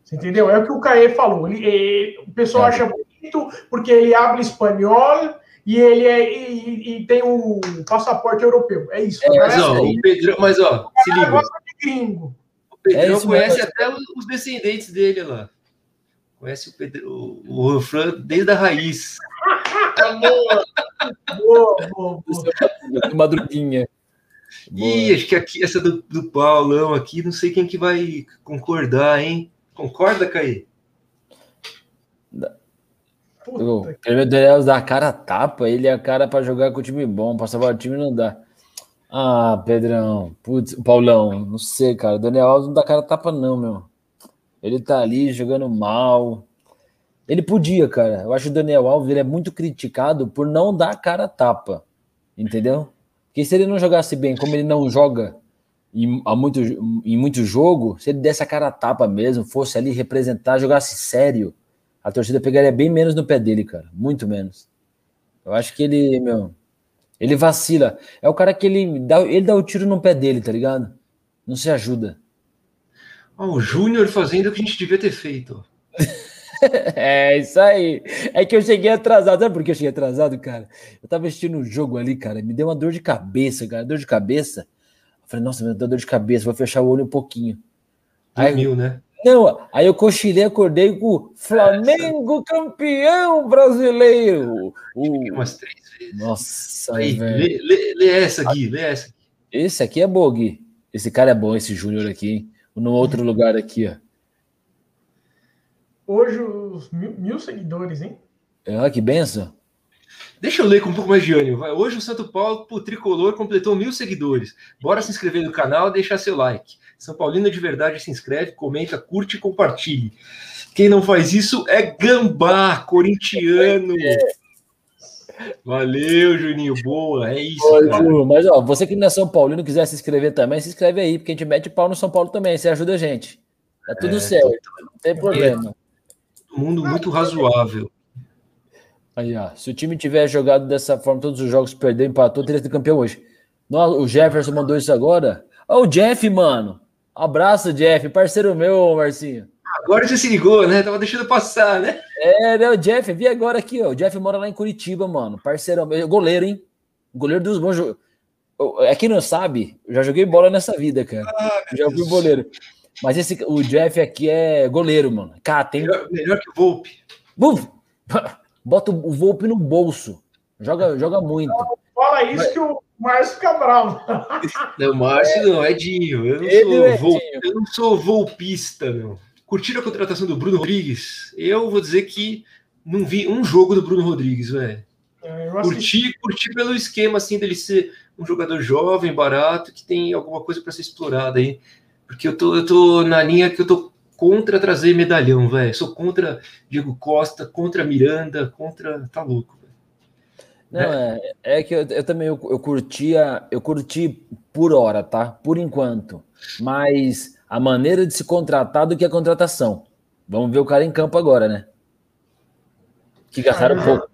Você entendeu? É o que o Caê falou. Ele, ele, o pessoal é. acha bonito porque ele abre espanhol e ele é, e, e tem o passaporte europeu. É isso. É, mas, ó, o Pedrão, mas, ó, se liga. De gringo. O Pedrão é conhece até os descendentes dele lá. Conhece o, Pedro, o, o Fran desde a raiz. boa, boa, boa, boa. Madruguinha. Ih, acho que aqui, essa do, do Paulão aqui, não sei quem que vai concordar, hein? Concorda, Caí? O Daniel dá a cara tapa, ele é a cara para jogar com o time bom, para salvar o time não dá. Ah, Pedrão, putz, Paulão, não sei, cara. O Daniel Alves não dá cara tapa, não, meu. Ele tá ali jogando mal. Ele podia, cara. Eu acho que o Daniel Alves é muito criticado por não dar cara tapa. Entendeu? Porque se ele não jogasse bem, como ele não joga em, há muito, em muito jogo, se ele desse a cara tapa mesmo, fosse ali representar, jogasse sério, a torcida pegaria bem menos no pé dele, cara. Muito menos. Eu acho que ele, meu, ele vacila. É o cara que ele dá, ele dá o tiro no pé dele, tá ligado? Não se ajuda. O Júnior fazendo o que a gente devia ter feito. é, isso aí. É que eu cheguei atrasado. Sabe por que eu cheguei atrasado, cara? Eu tava assistindo um jogo ali, cara. Me deu uma dor de cabeça, cara. Dor de cabeça. Eu falei, nossa, me deu dor de cabeça. Vou fechar o olho um pouquinho. Dormiu, aí, né? Não, aí eu cochilei, acordei com Flamengo campeão brasileiro. O... Umas três vezes. Nossa, aí, lê, lê, lê, essa aqui, lê essa. Esse aqui é bom, Gui. Esse cara é bom, esse Júnior aqui, hein? no outro lugar aqui, ó. Hoje os mil, mil seguidores, hein? Ah, que benção. Deixa eu ler com um pouco mais de ânimo. Hoje o Santo Paulo, o Tricolor, completou mil seguidores. Bora se inscrever no canal e deixar seu like. São Paulino de verdade se inscreve, comenta, curte e compartilhe. Quem não faz isso é gambá, corintiano. Valeu, Juninho. Boa, é isso. Oi, Mas, ó, você que não é São Paulino quiser se inscrever também, se inscreve aí, porque a gente mete pau no São Paulo também. Você ajuda a gente. Tá tudo é, certo. Não tem problema. Todo mundo muito razoável. Aí, ó. Se o time tiver jogado dessa forma, todos os jogos perdeu, empatou, teria sido campeão hoje. o Jefferson mandou isso agora. Ó, o Jeff, mano. Abraço, Jeff. Parceiro meu, Marcinho. Agora já se ligou, né? Tava deixando passar, né? É, né? O Jeff, vi agora aqui, ó. O Jeff mora lá em Curitiba, mano. Parceirão, goleiro, hein? Goleiro dos bons. É quem não sabe, eu já joguei bola nessa vida, cara. Ah, já fui goleiro. Mas esse, o Jeff aqui é goleiro, mano. Cara, tem. Melhor, melhor que o Volpe. Bota o Volpe no bolso. Joga, joga muito. fala isso Mas... que o Márcio fica bravo. Não, Márcio é. não, é Dinho. Eu não, sou, é Vol... eu não sou volpista, meu. Curtiram a contratação do Bruno Rodrigues? Eu vou dizer que não vi um jogo do Bruno Rodrigues, velho. É, curti, curti pelo esquema assim dele ser um jogador jovem, barato, que tem alguma coisa para ser explorada aí. Porque eu tô, eu tô na linha que eu tô contra trazer medalhão, velho. Sou contra Diego Costa, contra Miranda, contra. Tá louco. Não, é, é, é que eu, eu também eu, eu, curtia, eu curti por hora, tá? Por enquanto. Mas a maneira de se contratar do que a contratação. Vamos ver o cara em campo agora, né? Que gastaram ah, pouco.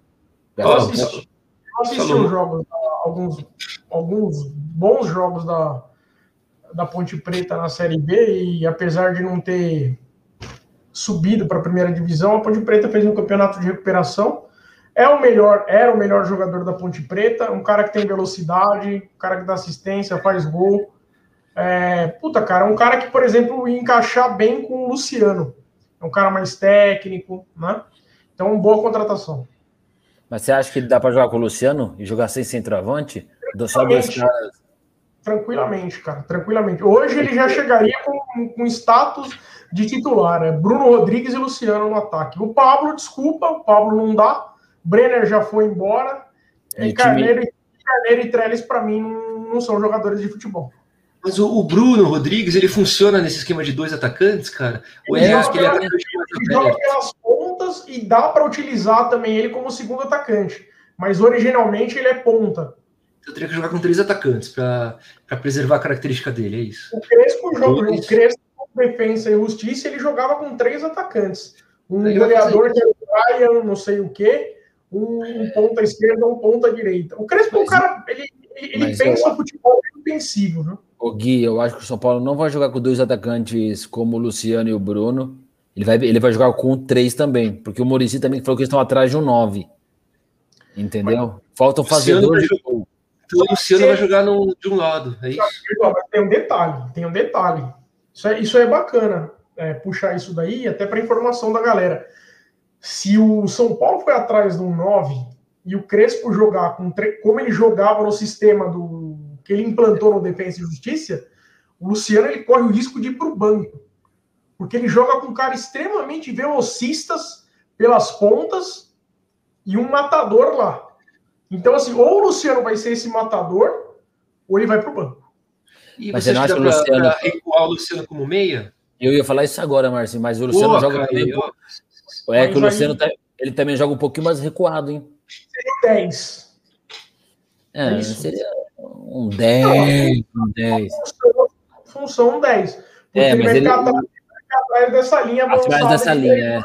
Gastaram eu assisti, Eu assisti os jogos, alguns, alguns bons jogos da, da Ponte Preta na Série B e apesar de não ter subido para a primeira divisão, a Ponte Preta fez um campeonato de recuperação é o melhor, era o melhor jogador da Ponte Preta, um cara que tem velocidade, um cara que dá assistência, faz gol. É, puta, cara, um cara que, por exemplo, ia encaixar bem com o Luciano. É um cara mais técnico, né? Então, boa contratação. Mas você acha que dá para jogar com o Luciano e jogar sem centroavante? Só dois caras. Tranquilamente, cara, tranquilamente. Hoje ele já chegaria com, com status de titular, é Bruno Rodrigues e Luciano no ataque. O Pablo, desculpa, o Pablo não dá, Brenner já foi embora. E, Carneiro, time... Carneiro e Trellis, para mim, não, são jogadores de futebol. Mas o, o, Bruno Rodrigues, ele funciona nesse esquema de dois atacantes, cara? Ou ele, é, ele, joga pelas pontas e dá para utilizar também ele como segundo atacante. Mas originalmente ele é ponta. Eu teria que jogar com três atacantes para preservar a característica dele, é isso. O Crespo, joga, o Crespo defesa e justiça, ele jogava com três atacantes. Um goleador que era o Brian, não sei o quê, um, um ponta esquerda, um ponta direita. O Crespo, o cara, ele, ele pensa eu... o futebol defensivo, viu? O Gui, eu acho que o São Paulo não vai jogar com dois atacantes como o Luciano e o Bruno. Ele vai, ele vai jogar com três também, porque o Murici também falou que eles estão atrás de um nove. Entendeu? Mas, Faltam fazedor de gol. O Luciano vai jogar no, de um lado, é isso? Tem um detalhe, tem um detalhe. Isso é, isso é bacana, é, puxar isso daí, até para informação da galera. Se o São Paulo foi atrás de um 9 e o Crespo jogar com como ele jogava no sistema do que ele implantou no Defensa e Justiça, o Luciano ele corre o risco de ir para o banco. Porque ele joga com um cara extremamente velocistas pelas pontas e um matador lá. Então, assim, ou o Luciano vai ser esse matador, ou ele vai para o banco. E mas você, você acha que o Luciano... recuar o Luciano como meia? Eu ia falar isso agora, Marcinho, mas o Luciano Pô, joga cara, eu... É que o Luciano tá, ele também joga um pouquinho mais recuado, hein? Seria 10. É, é seria um 10, um 10. Função, função 10. Porque é, ele vai ele... ficar atrás dessa linha Atrás dessa linha, é.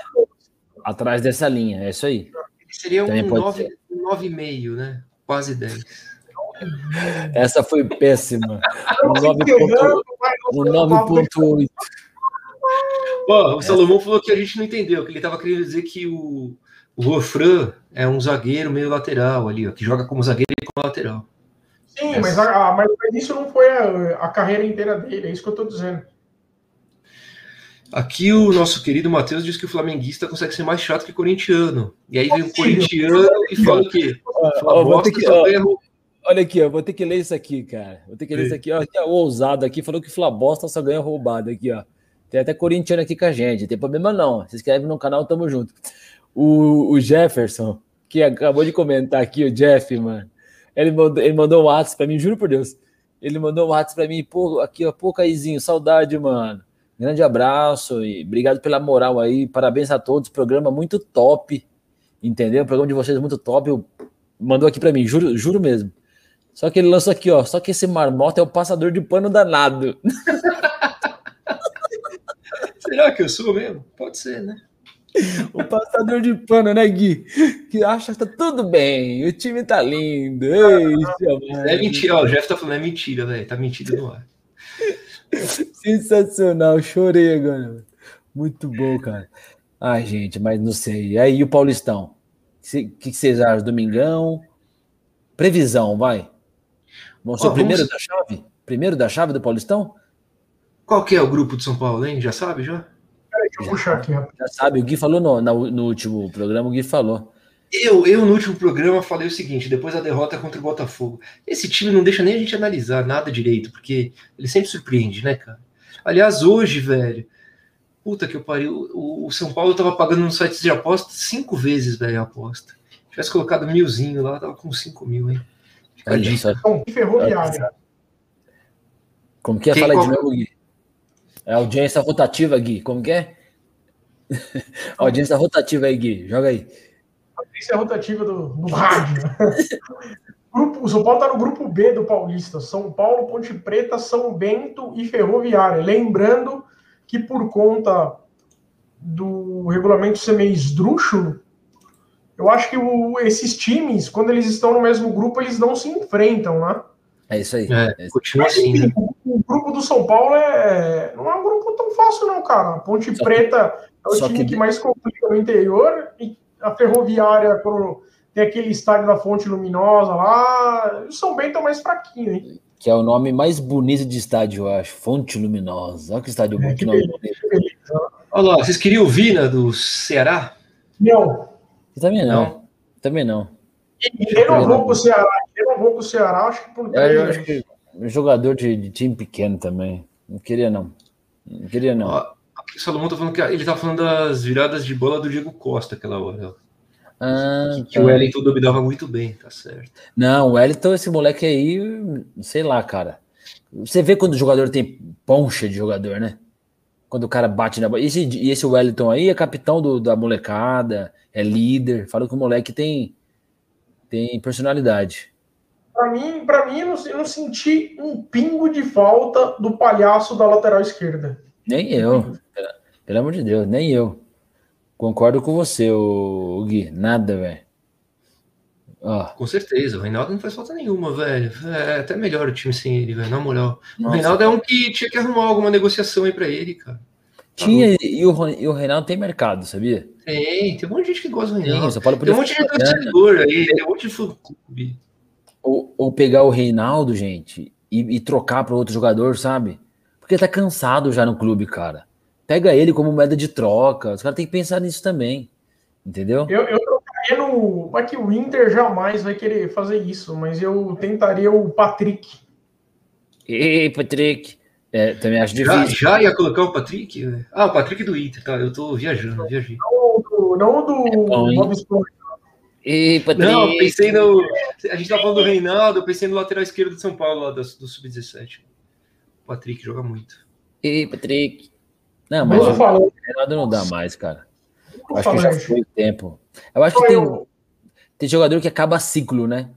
Atrás dessa linha, é isso aí. Seria um 9,5, né? Quase 10. Essa foi péssima. Um 9,8. Ó, o Salomão falou que a gente não entendeu, que ele estava querendo dizer que o, o Rofran é um zagueiro meio lateral ali, ó, que joga como zagueiro e como lateral. Sim, mas, a, mas isso não foi a, a, carreira inteira dele, é isso que eu estou dizendo. Aqui o nosso querido Matheus diz que o flamenguista consegue ser mais chato que o corintiano. E aí vem o corintiano e fala o quê? Fala, que, ó, olha aqui, ó, vou ter que ler isso aqui, cara. Vou ter que ler isso aqui. Ó, aqui, ó, o ousado aqui falou que Flabosta só ganha roubado aqui, ó. Tem até corintiano aqui com a gente, tem problema não. Se inscreve no canal, tamo junto. O, o Jefferson, que acabou de comentar aqui, o Jeff, mano, ele mandou, ele mandou um WhatsApp pra mim, juro por Deus. Ele mandou um WhatsApp pra mim, pô, aqui, ó, pô, Caizinho, saudade, mano. Grande abraço e obrigado pela moral aí. Parabéns a todos. Programa muito top. Entendeu? O programa de vocês é muito top. Eu, mandou aqui para mim, juro, juro mesmo. Só que ele lançou aqui, ó. Só que esse marmota é o passador de pano danado. Será que eu sou mesmo? Pode ser, né? O passador de pano, né, Gui? Que acha que tá tudo bem, o time tá lindo. Ei, é mentira, ó, o Jeff tá falando, é mentira, velho. Tá mentindo no ar. Sensacional, chorei agora. Muito bom, cara. Ai, gente, mas não sei. Aí o Paulistão? O que vocês acham? Domingão? Previsão, vai. Vamos ser o primeiro vamos... da chave? Primeiro da chave do Paulistão? Qual que é o grupo de São Paulo, hein? Já sabe, já? Peraí, deixa eu puxar aqui. Já sabe, o Gui falou no, no, no, último programa, o Gui falou. Eu, eu, no último programa, falei o seguinte, depois da derrota contra o Botafogo. Esse time não deixa nem a gente analisar nada direito, porque ele sempre surpreende, né, cara? Aliás, hoje, velho, puta que eu pariu, o, o São Paulo tava pagando no site de aposta cinco vezes, velho, a aposta. tivesse colocado milzinho lá, tava com 5 mil, hein? Dica. só. Ferroviária. Como que é? Quem- Fala de novo, Gui. É audiência rotativa, Gui. Como que é? audiência rotativa aí, Gui. Joga aí. Isso é a rotativa do, do rádio. Grupo- o São Paulo está no grupo B do Paulista. São Paulo, Ponte Preta, São Bento e Ferroviária. Lembrando que por conta do regulamento ser meio esdrúxulo, eu acho que o- esses times, quando eles estão no mesmo grupo, eles não se enfrentam, né? É isso aí. É, É continua Mas, assim, né? o, o grupo do São Paulo é não é um grupo tão fácil, não, cara. A Ponte Só que- Preta é o time que- que... mais complica no interior e a Ferroviária, quando tem aquele estádio da Fonte Luminosa lá, o São Bento é mais fraquinho, hein? Que é o nome mais bonito de estádio, eu acho. Fonte Luminosa. Olha que estádio É, bom. que nome beleza. bonito. Olha lá, vocês queriam o Vina do Ceará? Não, Eu também não. Também não. ele renovou com o Ceará, ele renovou com o Ceará, acho que por Eu, três eu anos. acho que jogador de, de time pequeno também. Não queria, não. Não queria, não. Ó, Salomão tá falando que ele tá falando das viradas de bola do Diego Costa aquela hora. Ah, Que tá. o Wellington dominava muito bem, tá certo. Não, o Wellington, esse moleque aí, sei lá, cara. Você vê quando o jogador tem poncha de jogador, né? Quando o cara bate na bola. E esse, e esse Wellington aí é capitão do- da molecada, é líder. Fala que o moleque tem, tem personalidade. Pra mim, pra mim eu, não, eu não senti um pingo de falta do palhaço da lateral esquerda. Nem eu. Pelo, amor de Deus, nem eu. Concordo com você, o, Gui. Nada, velho. Ó, Com certeza, o Reinaldo não faz falta nenhuma, velho. É até melhor o time sem ele, velho, na moral. O nossa. Reinaldo é um que tinha que arrumar alguma negociação aí pra ele, cara. Tinha, e o, e o Reinaldo tem mercado, sabia? Tem, tem um monte de gente que gosta do Reinaldo. fala Tem um monte de torcedor aí, tem um monte de fã-clube. ou, ou pegar o Reinaldo, gente, e, e trocar para outro jogador, sabe? Porque tá cansado já no clube, cara. Pega ele como moeda de troca. Os caras têm que pensar nisso também. Entendeu? Eu, eu trocaria no. Aqui o Inter jamais vai querer fazer isso, mas eu tentaria o Patrick. Ei, Patrick. É, também acho Já, difícil. já ia colocar o Patrick? Ah, o Patrick do Inter, tá? Eu tô viajando, viajei. Não o do, não do bom, hein? Bob Esponja. Ei, Patrick. Não, pensei no. A gente tá falando do Reinaldo, eu pensei no lateral esquerdo de São Paulo, lá do, do Sub-17. O Patrick joga muito. Ei, Patrick. Não, Mas mas eu o falo, Reinaldo não dá mais, cara. eu Acho que já foi o tempo. Eu acho que tem, eu- tem jogador que acaba ciclo, né?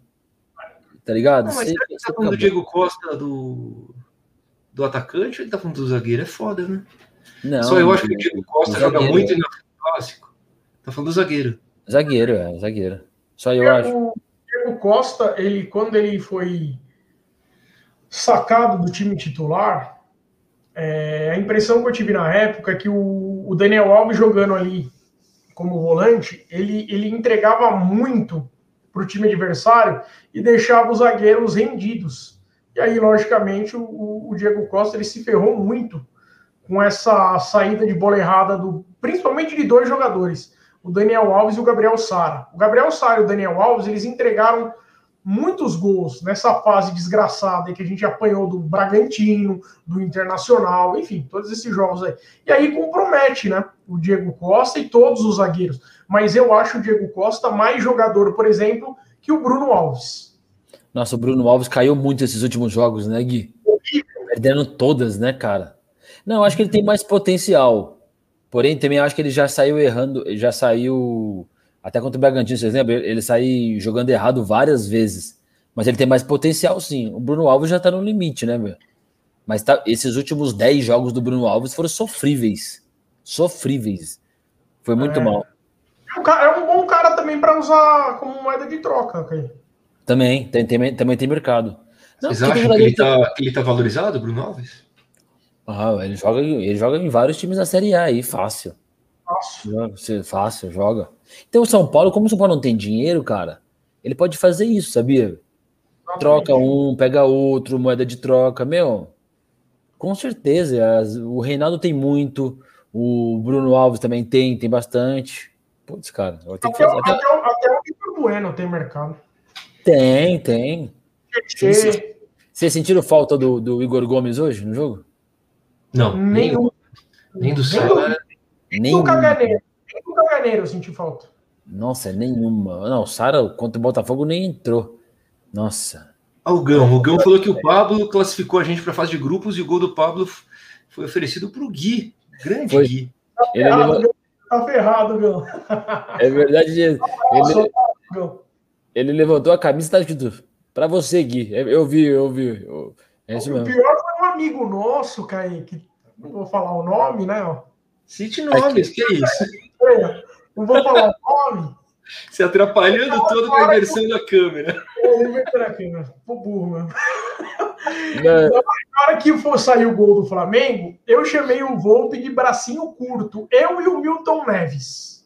Tá ligado? Não, mas Você- tá falando do. Diego Costa do, do atacante ou ele tá falando do zagueiro? É foda, né? Não, Só eu acho que o Diego Costa joga zagueiro. muito no clássico. Tá falando do zagueiro. Zagueiro, é, zagueiro. Só eu acho. O Diego Costa, ele, quando ele foi sacado do time titular, é, a impressão que eu tive na época é que o, o Daniel Alves jogando ali como volante, ele, ele entregava muito para o time adversário e deixava os zagueiros rendidos. E aí, logicamente, o, o Diego Costa ele se ferrou muito com essa saída de bola errada, do, principalmente de dois jogadores, o Daniel Alves e o Gabriel Sara. O Gabriel Sara e o Daniel Alves, eles entregaram muitos gols nessa fase desgraçada que a gente apanhou do Bragantino, do Internacional, enfim, todos esses jogos aí. E aí compromete, né? O Diego Costa e todos os zagueiros. Mas eu acho o Diego Costa mais jogador, por exemplo, que o Bruno Alves. Nossa, o Bruno Alves caiu muito esses últimos jogos, né, Gui? Perdendo todas, né, cara? Não, eu acho que ele tem mais potencial. Porém, também acho que ele já saiu errando, já saiu. Até contra o Bragantino, vocês lembram? Ele saiu jogando errado várias vezes. Mas ele tem mais potencial, sim. O Bruno Alves já tá no limite, né, meu? Mas tá, esses últimos 10 jogos do Bruno Alves foram sofríveis. Sofríveis. Foi muito É. mal. É um, cara- é bom cara também para usar como moeda de troca. ok? Também, tem, tem- também tem mercado. Não, Vocês acham que ele, tá, que ele tá valorizado, Bruno Alves? Ah, ele joga, ele joga em vários times da Série A aí, fácil. Você- fácil, joga. Então o São Paulo, como o São Paulo não tem dinheiro, cara, ele pode fazer isso, sabia? Troca um, pega outro, moeda de troca, meu. Com certeza, as- o Reinaldo tem muito, o Bruno Alves também tem, tem bastante. Putz, cara, eu tenho que Até, fazer. o- até, o- até o Vitor Bueno tem mercado. Tem, tem. Vocês sentiram falta do, do Igor Gomes hoje no jogo? Não, nenhum. nem do é- Nem do Caganeiro. Do Caganeiro eu senti falta. Nossa, nenhuma. Não, o Sara contra o Botafogo nem entrou. Nossa. Ah, o Gão. O Gão falou que o Pablo classificou a gente para a fase de grupos e o gol do Pablo foi oferecido para o Gui. Grande foi. Gui. Ele tá ferrado, tá ferrado, Gão. É verdade. Ele, ele levantou a camisa e tá escrito para você, Gui. Eu vi, eu vi. Eu, é isso mesmo. O pior foi um amigo nosso, Kaique. Não vou falar o nome, né? Cite nomes, que é isso? Não vou falar o nome. Se atrapalhando todo com a inversão da câmera. Eu a câmera. Pô, burro, mano. Na hora que for sair o gol do Flamengo, eu chamei o Volpe de bracinho curto. Eu e o Milton Neves.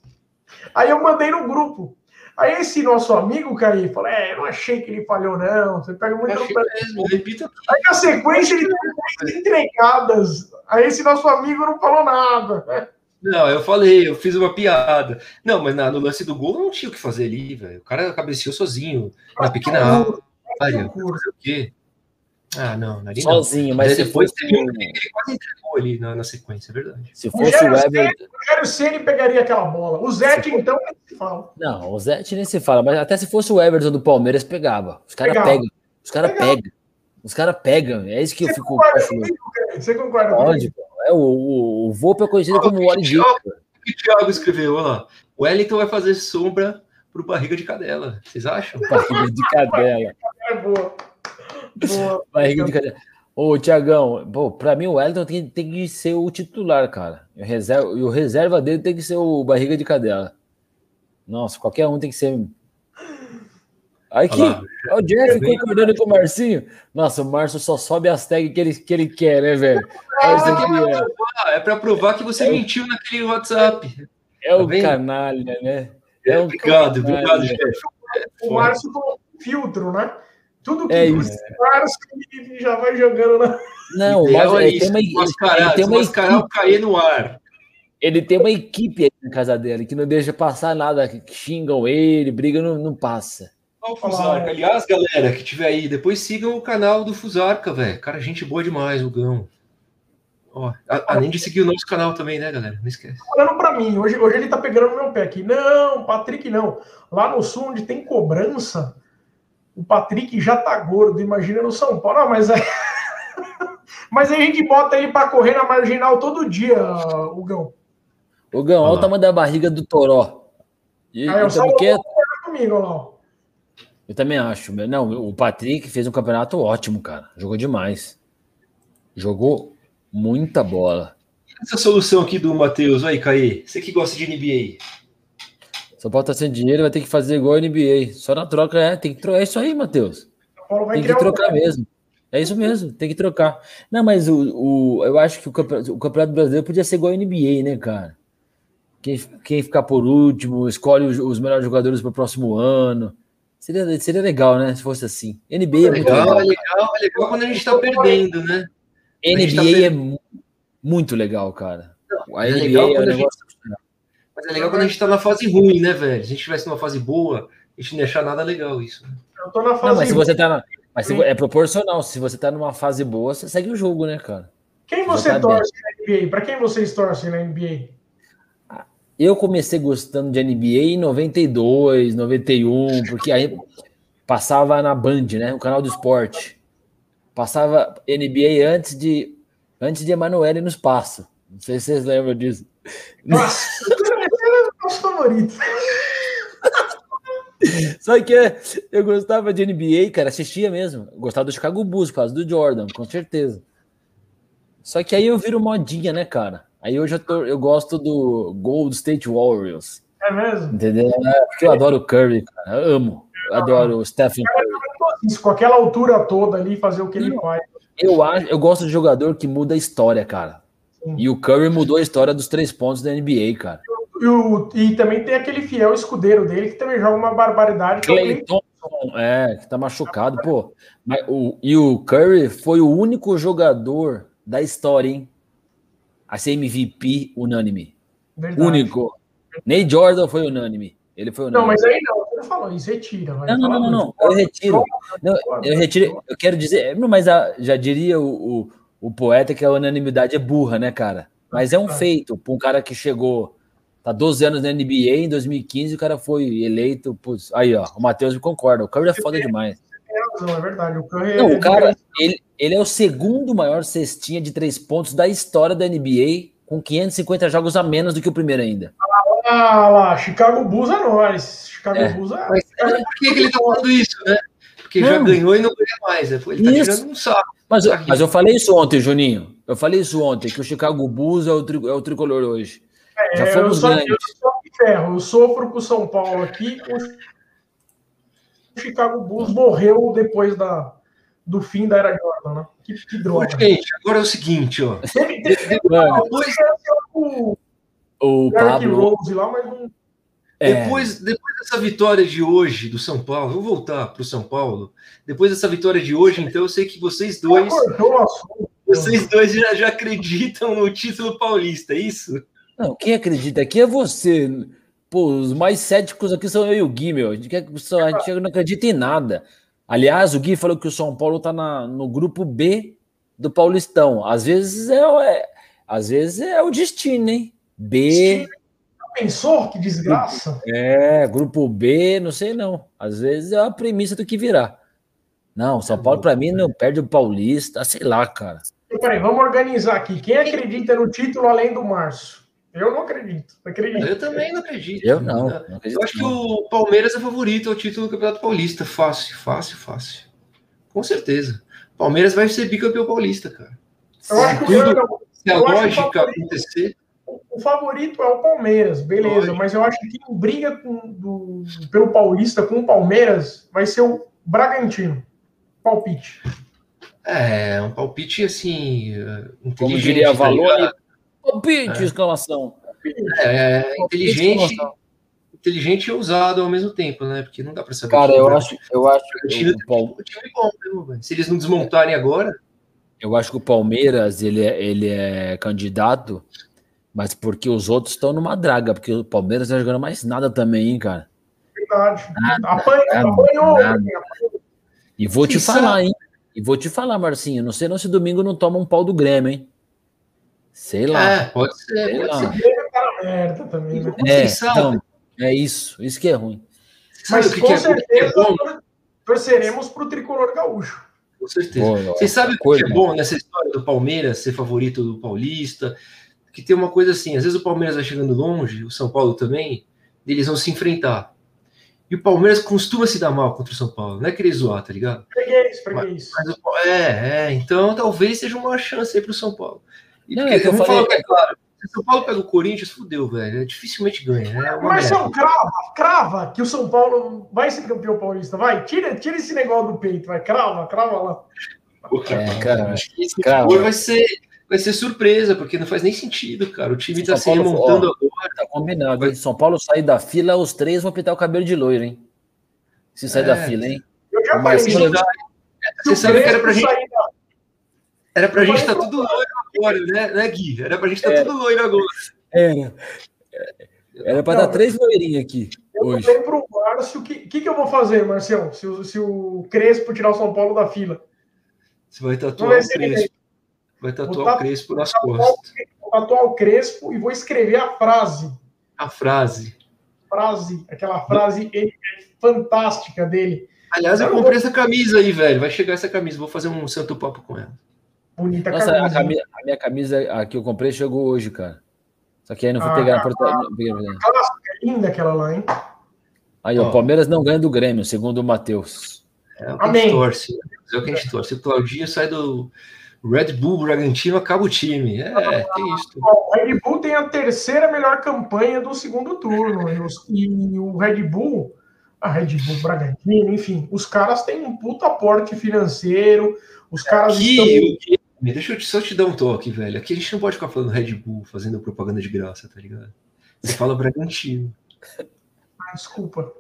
Aí eu mandei no grupo. Aí esse nosso amigo, Caí, falou: É, eu não achei que ele falhou, não. Você pega muito no pé. Aí na sequência ele teve entregadas. Aí esse nosso amigo não falou nada. Não, eu falei, eu fiz uma piada. Não, mas na, no lance do gol não tinha o que fazer ali, velho. O cara cabeceou sozinho, na pequena área. Fazer o quê? Ah, não, ali Sozinho, não. mas depois fosse... ele quase entregou ali na, na, sequência, é verdade. Se fosse o, Everton. O Rogério Ceni pegaria aquela bola. O Zete, então, nem se fala. Não, o Zete nem se fala, mas até se fosse o Everton do Palmeiras, pegava. Os caras pegam. Os caras pegam. Os caras pegam. É isso que Você eu fico. Você concorda Pode, pô. É, o, o, o Volpe é conhecido como o Wally O que o Thiago escreveu? Olha lá. O Wellington vai fazer sombra pro barriga de cadela. Vocês acham? Barriga de cadela. É boa. boa. Barriga de cadela. Ô, Tiagão, para mim o Wellington tem, tem, que ser o titular, cara. E o, reserva, e o reserva dele tem que ser o barriga de cadela. Nossa, qualquer um tem que ser Aí que o Jeff concordando com o Marcinho. Nossa, o Márcio só sobe as tags que ele, que ele quer, né, velho? É, é para provar que você é mentiu o... naquele WhatsApp. É o tá canalha, né? É, obrigado, canalha. obrigado, Jeff. O Márcio com filtro, né? Tudo que é isso. Márcio já vai jogando na. Não, o Márcio é tem uma, mascarar, ele tem uma equipe, cair no ar. Ele tem uma equipe aí na casa dele que não deixa passar nada, que xingam ele, briga, não, não passa. O Fusarca. Aliás, galera que tiver aí, depois sigam o canal do Fusarca, velho. Cara, gente boa demais, o Gão. Ó, além de seguir o nosso canal também, né, galera? Não esquece. Falando para mim, hoje, hoje ele tá pegando no meu pé aqui. Não, Patrick, não. Lá no sul, onde tem cobrança, o Patrick já tá gordo. Imagina no São Paulo. Não, mas aí. mas aí a gente bota ele para correr na marginal todo dia, o Gão. O Gão, olha o tamanho da barriga do Toró. E, aí, eu só quieto. comigo, lá. Eu também acho. Não, o Patrick fez um campeonato ótimo, cara. Jogou demais. Jogou muita bola. Essa solução aqui do Matheus, aí, Caí. Você que gosta de NBA. São Paulo tá sem dinheiro, vai ter que fazer igual a NBA. Só na troca, é. Tem que trocar. É isso aí, Matheus. Tem que trocar um... mesmo. É isso mesmo, tem que trocar. Não, mas o, o, eu acho que o campeonato, o campeonato brasileiro podia ser igual a NBA, né, cara? Quem, quem ficar por último, escolhe os, os melhores jogadores para o próximo ano. Seria, seria legal, né? Se fosse assim. NBA é, é legal, legal. É legal, é legal quando a gente está perdendo, né? NBA tá é muito legal, cara. Não, a é NBA é um negócio. Gente... Mas é legal quando a gente tá na fase ruim, né, velho? Se a gente tivesse numa fase boa, a gente não ia achar nada legal isso. Né? Eu tô na fase não, mas se você tá na... Mas se... é proporcional. Se você tá numa fase boa, você segue o jogo, né, cara? Quem você tá torce bem. na NBA? Pra quem vocês torcem na NBA? Eu comecei gostando de NBA em 92, 91, porque aí passava na Band, né? O canal do esporte. Passava NBA antes de antes de Emanuele no espaço. Não sei se vocês lembram disso. Nossa, é nosso favorito. Só que eu gostava de NBA, cara, assistia mesmo. gostava do Chicago Bulls por causa do Jordan, com certeza. Só que aí eu viro modinha, né, cara? Aí hoje eu, tô, eu gosto do Gold State Warriors. É mesmo? Entendeu? É, porque eu adoro o Curry, cara. Eu amo. Eu adoro o Stephen Curry isso, com aquela altura toda ali, fazer o que ele faz. Eu, acho, eu gosto de jogador que muda a história, cara. Sim. E o Curry mudou a história dos três pontos da NBA, cara. E, o, e também tem aquele fiel escudeiro dele que também joga uma barbaridade. Clay é, Thompson, é, que tá machucado, pô. Mas, o, e o Curry foi o único jogador da história, hein? A ser MVP unânime. Verdade. Único. Nem Jordan foi unânime. Ele foi unânime. Não, mas aí não não falou isso, retira. Não, não, não, não, eu retiro. Não, eu retiro, eu quero dizer, mas a, já diria o, o, poeta que a unanimidade é burra, né, cara? Mas é um feito para um cara que chegou, Tá 12 anos na NBA, em 2015 o cara foi eleito. Aí, ó, o Matheus me concorda. O Curry é foda demais. É verdade. O Curry Não, é o cara, ele, ele é o segundo maior cestinha de três pontos da história da NBA, com 550 jogos a menos do que o primeiro ainda. Ah lá, Chicago Bulls é nós. Chicago É. Bulls é. Mas por que, que ele tá falando isso, né? Porque já Não. ganhou e não ganha mais. né? Ele tá Isso. tirando um saco. Mas, eu- mas eu falei isso ontem, Juninho. Eu falei isso ontem, que o Chicago Bulls é o, tri- é o tricolor hoje. Já É, eu, fomos só, grandes. eu só ferro. Eu sofro com o São Paulo aqui. O Chicago Bulls morreu depois da, do fim da era Jordan, né? Que, que droga. gente, agora é o seguinte, ó. Teve, teve Mano, Depois, o o Pablo. Rose lá, mas não. É, depois, depois dessa vitória de hoje do São Paulo, vou voltar pro São Paulo. Depois dessa vitória de hoje, então, eu sei que vocês dois, o vocês dois já, já acreditam no título paulista, é isso? Não, quem acredita aqui é você. Pô, os mais céticos aqui são eu e o Gui, meu. A gente, a gente não acredita em nada. Aliás, o Gui falou que o São Paulo tá na, no grupo B do Paulistão. Às vezes é, o- é- às vezes é o destino, hein? B, Pensou? Que desgraça. é, grupo B, não sei não. Às vezes é a premissa do que virá. Não, São Paulo pra mim não perde o Paulista, sei lá, cara. Peraí, vamos organizar aqui. Quem acredita no título além do Márcio? Eu não acredito. Não acredito. Eu também não acredito. Eu não. Eu não acredito, acho que o Palmeiras é favorito ao título do Campeonato Paulista. Fácil, fácil, fácil. Com certeza. Palmeiras vai ser bicampeão paulista, cara. Eu acho que o, Se a Eu acho que o lógica favorito- acontecer, o favorito é o Palmeiras, beleza. Mas eu acho que quem briga com, do- pelo Paulista com o Palmeiras vai ser o Bragantino. Palpite. é um palpite assim. Como diria a tá Palpite, exclamação. É, Palpite, inteligente, exclamação. inteligente e ousado ao mesmo tempo, né? Porque não dá pra saber. Cara, eu acho, eu acho O que time, o, time é bom? Se eles não desmontarem agora, eu acho que o Palmeiras ele é, ele é candidato, mas porque os outros estão numa draga, porque o Palmeiras não tá jogando mais nada também, hein, cara. Verdade. Nada, Apanhou, nada, apanhou. nada. E vou te Quem falar, sabe? hein? E vou te falar, Marcinho, não sei não se domingo não toma um pau do Grêmio, hein? Sei lá. é, pode ser, Sei pode lá. ser. O na merda também, né? É, então, é isso, isso que é ruim. Sabe Mas o que, com que é, o que é certeza bom? torceremos pro tricolor gaúcho. Com certeza. Boa, Vocês sabem o que coisa, é bom nessa história do Palmeiras ser favorito do Paulista? Que tem uma coisa assim, às vezes o Palmeiras vai chegando longe, o São Paulo também, e eles vão se enfrentar. E o Palmeiras costuma se dar mal contra o São Paulo, não é querer zoar, tá ligado? Freguês, freguês. Mas o, é, é, então talvez seja uma chance aí pro São Paulo. E Não, porque, é que eu vamos falei- falar que é claro, se o São Paulo pega o Corinthians, fudeu, velho. É, dificilmente ganha. É uma Marcelo, merda. crava, crava que o São Paulo vai ser campeão paulista. Vai, tira, tira esse negócio do peito, vai, crava, crava lá. É, cara, Acho que esse for vai ser, vai ser surpresa, porque não faz nem sentido, cara. O time tá São se remontando agora. Tá combinado, hein? São Paulo sair da fila, os três vão pintar o cabelo de loiro, hein? Se sair É. da fila, hein? Eu já falei, Marcelo- Você sabe que era pra gente, era pra Eu gente falei tá tudo loiro agora, né, né, Gui? Era pra gente tá Era. tudo loiro agora. Era. Era pra Não, dar três loirinhos aqui Eu hoje. falei pro Márcio, o que, que, que eu vou fazer, Marcelo, se, o- se o Crespo tirar o São Paulo da fila? Você vai tatuar vai o Crespo. Vai tatuar Vou o Crespo nas Vou costas. tatuar o Crespo e vou escrever a frase. A frase. Frase, aquela frase é- é fantástica dele. Aliás, eu Eu comprei essa camisa aí, velho. Vai chegar essa camisa. Vou fazer um santo papo com ela. Bonita Nossa, camisa. a, cami- a minha camisa a que eu comprei chegou hoje, cara. Só que aí não fui Ah, pegar ah, na portaria. Clássica, é linda aquela lá, hein? Aí, ó, o Palmeiras não ganha do Grêmio, segundo o Matheus. É o que a Amém. gente torce. né? É o que a gente torce. O Claudinho sai do Red Bull Bragantino, acaba o time. É, tem isso. O Red Bull tem a terceira melhor campanha do segundo turno. E, os- e o Red Bull, a Red Bull Bragantino, enfim, os caras têm um puta aporte financeiro, os caras estão. Deixa eu te- só te dar um toque, velho. Aqui a gente não pode ficar falando Red Bull, fazendo propaganda de graça, tá ligado? Você fala Bragantino. Ah, desculpa.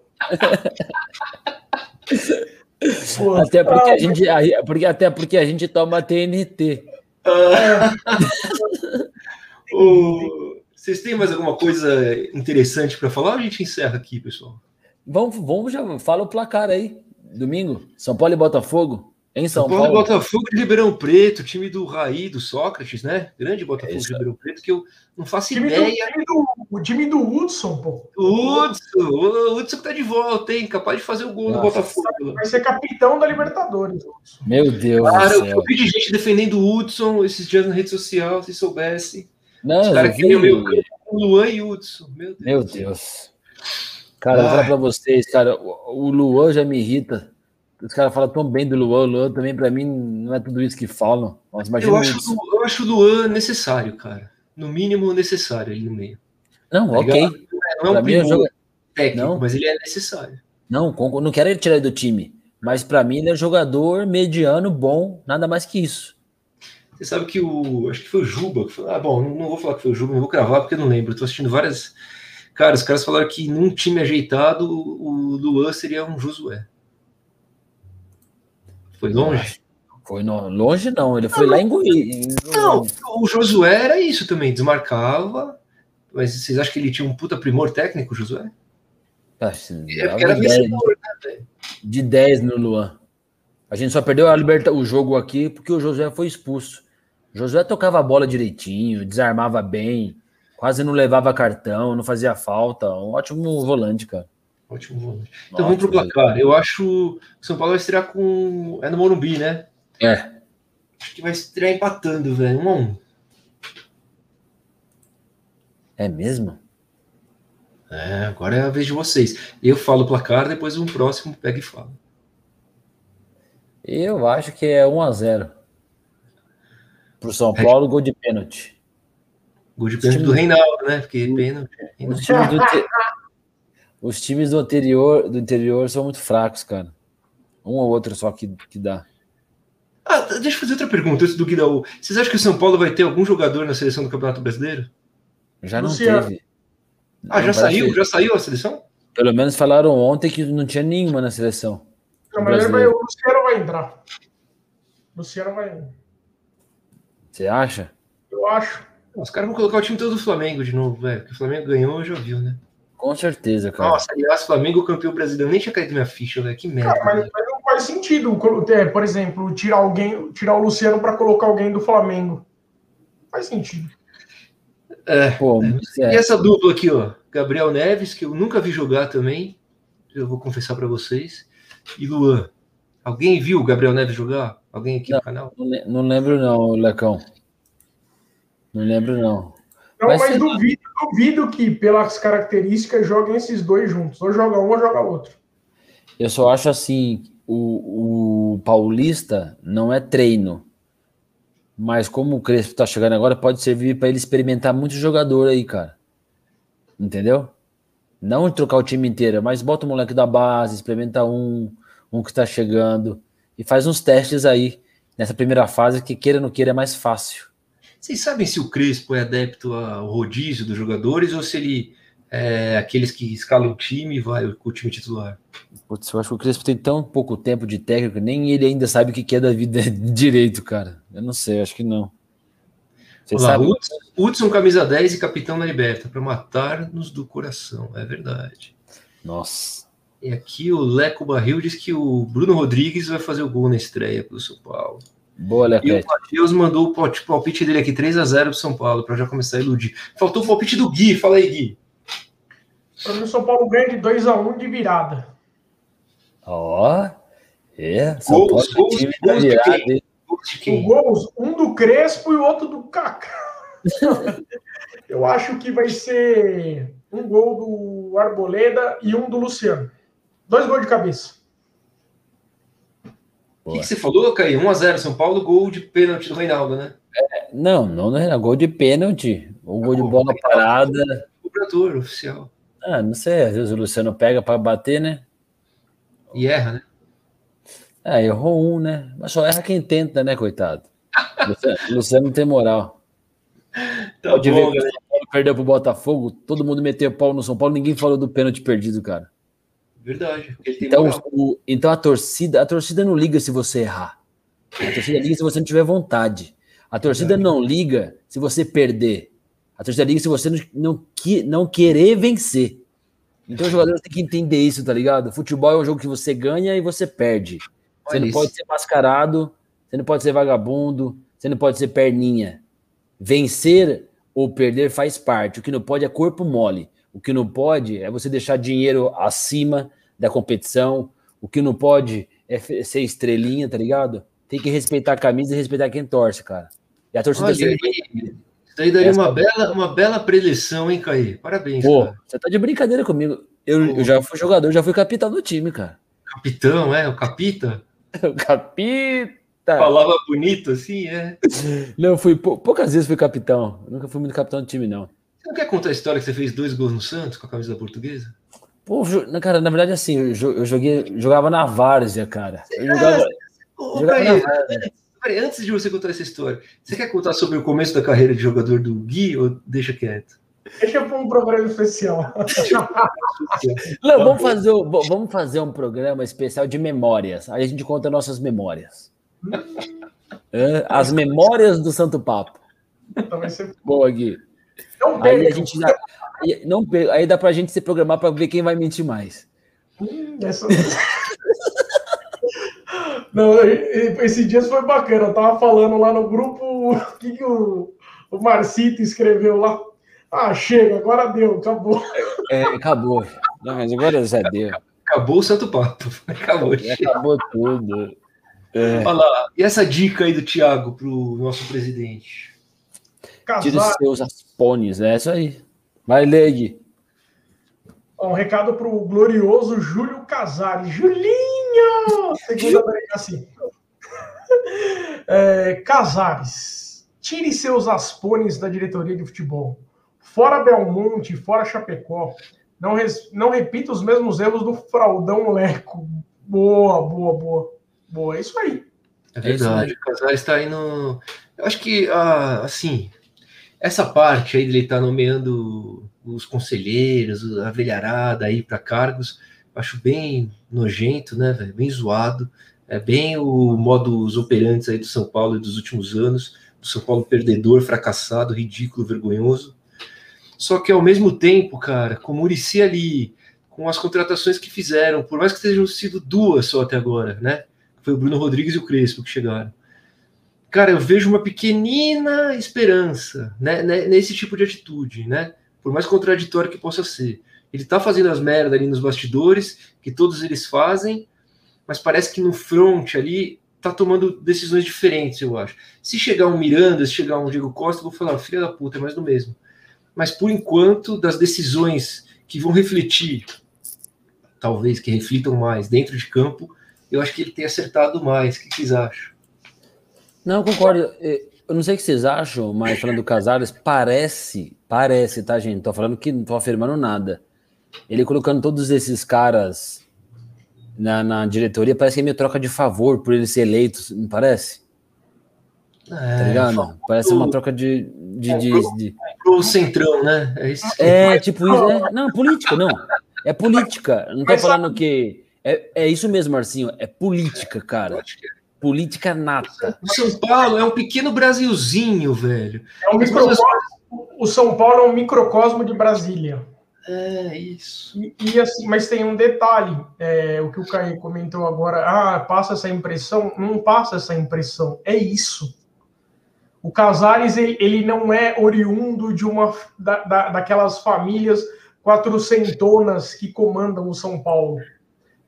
Pô, Até porque a ah, gente, porque, até porque a gente toma TNT. Ô, vocês têm mais alguma coisa interessante para falar ou a gente encerra aqui, pessoal? Vamos, vamos já, fala o placar aí. Domingo, São Paulo e Botafogo. Em São, Paulo. Botafogo de Ribeirão Preto, time do Raí, do Sócrates, né? Grande Botafogo é de Ribeirão Preto, que eu não faço time ideia. Do, time do, o time do Hudson, pô. O Hudson, o Hudson que tá de volta, hein? Capaz de fazer o gol Nossa, no Botafogo. Vai ser capitão da Libertadores. Meu Deus. Cara, eu vi de gente defendendo o Hudson esses dias na rede social, se soubesse. Não, Os caras queriam meu o Luan e o Hudson. Meu Deus. Meu Deus. Cara, vou falar pra vocês, cara, o Luan já me irrita os caras falam tão bem do Luan, o Luan também, para mim, não é tudo isso que falam. Eu, acho, isso. eu acho o Luan necessário, cara. No mínimo necessário ali no meio. Não, tá ok. Não é um mim, jogo... técnico, não. mas ele é necessário. Não, não quero ele tirar ele do time. Mas para mim ele é jogador mediano, bom, nada mais que isso. Você sabe que o. Acho que foi o Juba que falou. Ah, bom, não vou falar que foi o Juba, não vou cravar porque eu não lembro. Eu tô assistindo várias. Cara, os caras falaram que num time ajeitado o Luan seria um Josué. Foi longe? Foi no, longe, não. Ele foi não, lá em Goiás. Não, o Josué era isso também, desmarcava. Mas vocês acham que ele tinha um puta primor técnico, Josué? Assim, é porque era vencedor, né, De 10 no Luan. A gente só perdeu a liberta, o jogo aqui porque o Josué foi expulso. O Josué tocava a bola direitinho, desarmava bem, quase não levava cartão, não fazia falta. Um ótimo volante, cara. Ótimo volante. Então vamos pro placar. Eu acho que o São Paulo vai estrear com. É no Morumbi, né? É. Acho que vai estrear empatando, velho. Um a um. É mesmo? É, agora é a vez de vocês. Eu falo o placar, depois um próximo pega e fala. Eu acho que é 1 a 0 Pro São é. Paulo, gol de pênalti. Gol de pênalti do Reinaldo, né? Porque pênalti. Os times do, os times do interior, do interior são muito fracos, cara. Um ou outro só que, que dá. Ah, deixa eu fazer outra pergunta antes do Guidaú. Vocês acham que o São Paulo vai ter algum jogador na seleção do Campeonato Brasileiro? Já não Luciano. teve. Ah, já saiu? Já saiu a seleção? Pelo menos falaram ontem que não tinha nenhuma na seleção. Não, mas vai, o Luciano vai entrar. O Luciano vai. Você acha? Eu acho. Os caras vão colocar o time todo do Flamengo de novo, velho. o Flamengo ganhou, já viu, né? Com certeza, cara. Nossa, aliás, Flamengo campeão brasileiro. Nem tinha caído minha ficha, velho. Que merda. Cara, mas, mas, não faz sentido, por exemplo, tirar alguém, tirar o Luciano para colocar alguém do Flamengo. Faz sentido. É, Pô, é. E essa dupla aqui, ó. Gabriel Neves, que eu nunca vi jogar também. Eu vou confessar para vocês. E Luan. Alguém viu o Gabriel Neves jogar? Alguém aqui não, no canal? Não lembro, não, Lecão. Não lembro, não. Não, mas, mas duvido, duvido que, pelas características, joguem esses dois juntos. Ou joga um ou joga outro. Eu só acho assim: o, o Paulista não é treino. Mas como o Crespo tá chegando agora, pode servir para ele experimentar muito jogador aí, cara. Entendeu? Não trocar o time inteiro, mas bota o moleque da base, experimenta um, um que tá chegando e faz uns testes aí nessa primeira fase que queira ou não queira é mais fácil. Vocês sabem se o Crespo é adepto ao rodízio dos jogadores ou se ele é aqueles que escalam o time e vai com o time titular? Putz, eu acho que o Crespo tem tão pouco tempo de técnico, nem ele ainda sabe o que é da vida direito, cara. Eu não sei, acho que não. Olá? Hudson, Hudson, camisa 10 e capitão na Liberta, para matar-nos do coração, é verdade. Nossa. E aqui o Leco Barril diz que o Bruno Rodrigues vai fazer o gol na estreia para o São Paulo. Boa, Lequete. E o Matheus mandou o palpite dele aqui 3 a 0 pro São Paulo, para já começar a iludir. Faltou o palpite do Gui, fala aí, Gui. Para mim, o São Paulo ganha de 2 a 1 de virada. Ó, oh, é. São gols, Paulo gols, time gols, de virada, de quem? Gols, um do Crespo e o outro do Kaká. Eu acho que vai ser um gol do Arboleda e um do Luciano. Dois gols de cabeça. O que, que, você falou, Caio? 1x0 São Paulo, gol de pênalti do Reinaldo, né? É, não, não, não é gol de pênalti. O gol de bola parada. Cobrador oficial. Ah, não sei, às vezes o Luciano pega para bater, né? E erra, né? É, errou um, né? Mas só erra quem tenta, né, coitado? Luciano, Luciano tem moral. Tá Pode bom, ver Paulo perdeu pro Botafogo, todo mundo meteu pau no São Paulo, ninguém falou do pênalti perdido, cara. Verdade. Então, o, então a torcida, a torcida não liga se você errar. A torcida liga se você não tiver vontade. A torcida Verdade. não liga se você perder. A torcida liga se você não, não, não querer vencer. Então os jogadores têm que entender isso, tá ligado? Futebol é um jogo que você ganha e você perde. Você não pode ser mascarado, você não pode ser vagabundo, você não pode ser perninha. Vencer ou perder faz parte. O que não pode é corpo mole. O que não pode é você deixar dinheiro acima da competição. O que não pode é ser estrelinha, tá ligado? Tem que respeitar a camisa e respeitar quem torce, cara. E a torcida Olha, sempre... Isso aí daria uma bela, uma bela preleção, hein, Caí? Parabéns. Pô, cara. você tá de brincadeira comigo. Eu, eu, já fui jogador, já fui capitão do time, cara. Capitão, é? O capita? o capita. Falava bonito assim, é. Não, fui poucas vezes fui capitão. nunca fui muito capitão do time, não. Você não quer contar a história que você fez dois gols no Santos com a camisa da portuguesa? Pô, cara, na verdade, assim, eu joguei, jogava na várzea, cara. Eu jogava, Ô, jogava na várzea. Peraí, antes de você contar essa história, você quer contar sobre o começo da carreira de jogador do Gui ou deixa quieto? Deixa para um programa especial. Não, vamos fazer, vamos fazer um programa especial de memórias. Aí a gente conta nossas memórias. As memórias do Santo Papo. Boa, Gui. Não aí a gente já, aí, não, aí dá pra gente se programar para ver quem vai mentir mais. Hum, essa... Não, esse dia foi bacana. Eu tava falando lá no grupo o que, que o, o Marcito escreveu lá. Ah, chega, agora deu, acabou. É, acabou. Não, mas agora já deu. Acabou o Santo Papo. Acabou. Acabou tudo. É. Olha lá, e essa dica aí do Thiago para o nosso presidente? Tire seus aspones, é isso aí. Vai, Leg. Um recado para o glorioso Júlio Casares. Julinho! Segunda assim. É, Casares, tire seus aspones da diretoria de futebol. Fora Belmonte, fora Chapecó. Não, res, não repita os mesmos erros do fraudão Leco. Boa, boa, boa. Boa, é isso aí. É verdade. É o Casares está aí no. Eu acho que, ah, assim, essa parte aí dele estar tá nomeando os conselheiros, a velharada aí para cargos, acho bem nojento, né, velho? Bem zoado. É bem o modus operantes aí do São Paulo dos últimos anos, do São Paulo perdedor, fracassado, ridículo, vergonhoso. Só que ao mesmo tempo, cara, com o Murici ali, com as contratações que fizeram, por mais que tenham sido duas só até agora, né? Foi o Bruno Rodrigues e o Crespo que chegaram. Cara, eu vejo uma pequenina esperança né, né nesse tipo de atitude, né? Por mais contraditório que possa ser. Ele tá fazendo as merdas ali nos bastidores, que todos eles fazem, mas parece que no front ali tá tomando decisões diferentes, eu acho. Se chegar um Miranda, se chegar um Diego Costa, eu vou falar, filha da puta, é mais do mesmo mas por enquanto, das decisões que vão refletir, talvez que reflitam mais dentro de campo, eu acho que ele tem acertado mais. O que vocês acham? Não, concordo. Eu não sei o que vocês acham, mas falando do Casares, parece, parece, tá, gente? Tô falando que não tô afirmando nada. Ele colocando todos esses caras na, na diretoria, parece que é meio troca de favor por eles ser eleitos, não parece? É, tá ligado? Parece uma troca de. de, é, de, pro, de... pro centrão, né? É, isso. é tipo isso. É, não, política, não. É política. Não tô falando que. É, é isso mesmo, Marcinho. É política, cara. Política nata. O São Paulo é um pequeno Brasilzinho, velho. É um microcosmo, o São Paulo é um microcosmo de Brasília. É isso. E, e, assim, mas tem um detalhe, é, o que o Caio comentou agora. Ah, passa essa impressão. Não passa essa impressão. É isso. O Casares ele, ele não é oriundo de uma da, da, daquelas famílias quatrocentonas que comandam o São Paulo,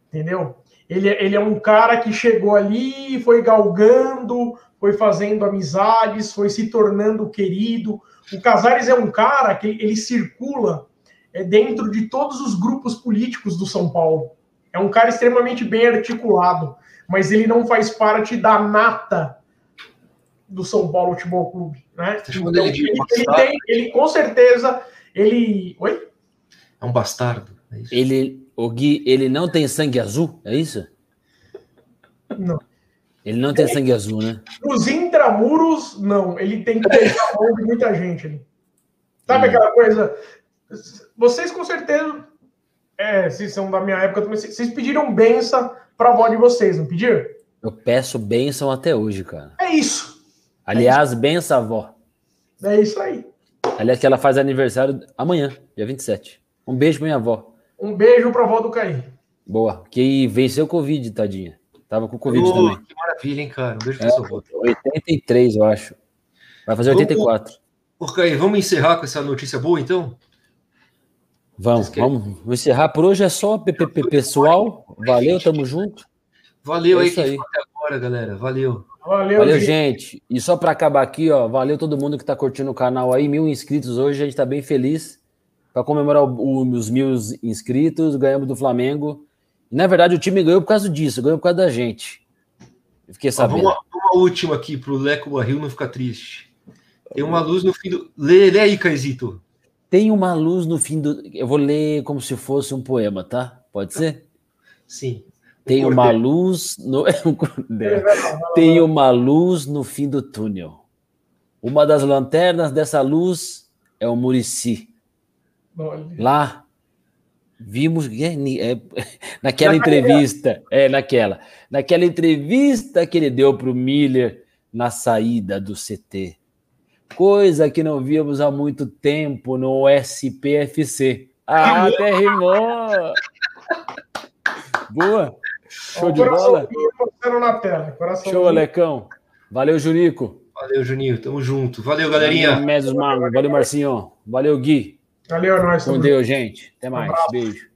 entendeu? Ele, ele é um cara que chegou ali, foi galgando, foi fazendo amizades, foi se tornando querido. O Casares é um cara que ele circula é, dentro de todos os grupos políticos do São Paulo. É um cara extremamente bem articulado, mas ele não faz parte da nata do São Paulo Futebol Clube, né? Então, ele, ele, ele, tem, ele com certeza, ele, oi? É um bastardo. É ele, o Gui, ele não tem sangue azul, é isso? Não. Ele não tem ele, sangue azul, né? Os intramuros, não. Ele tem que ter a mão de muita gente ali. Sabe hum. aquela coisa? Vocês com certeza, é, se são da minha época também, vocês pediram benção para a avó de vocês, não pediram? Eu peço bênção até hoje, cara. É isso. Aliás, benção, avó. É isso aí. Aliás, que ela faz aniversário amanhã, dia 27. Um beijo pra minha avó. Um beijo pra avó do Caí. Boa. Que venceu o Covid, tadinha. Tava com Covid oh, também. Que maravilha, hein, cara? Um beijo pra é, sua 83, eu acho. Vai fazer 84. Ok, vamos encerrar com essa notícia boa, então? Vamos, vamos, vamos encerrar. Por hoje é só, PPP pessoal. Valeu, tamo junto. Valeu é aí, aí. até agora, galera. Valeu. Valeu, valeu gente. E só para acabar aqui, ó, valeu todo mundo que tá curtindo o canal aí. Mil inscritos hoje, a gente tá bem feliz. Para comemorar o, os mil inscritos, ganhamos do Flamengo. E, na verdade, o time ganhou por causa disso, ganhou por causa da gente. Eu fiquei sabendo. Ó, uma, uma, última aqui pro Leco Barril não ficar triste. Tem uma luz no fim do. Lê, lê aí, Caizito. Tem uma luz no fim do. Eu vou ler como se fosse um poema, tá? Pode ser? Sim. Tem uma luz no. Tem uma luz no fim do túnel. Uma das lanternas dessa luz é o Murici. Lá vimos é, é, naquela entrevista, é naquela, naquela entrevista que ele deu para o Miller na saída do CT, coisa que não víamos há muito tempo no SPFC. Ah, até rimou! Boa! Show de bola. Show, Alecão. Valeu, Junico. Valeu, Juninho. Tamo junto. Valeu, galerinha. Valeu, Valeu Marcinho. Valeu, Gui. Valeu, nós. Com Deus, gente. Até mais. Um Beijo.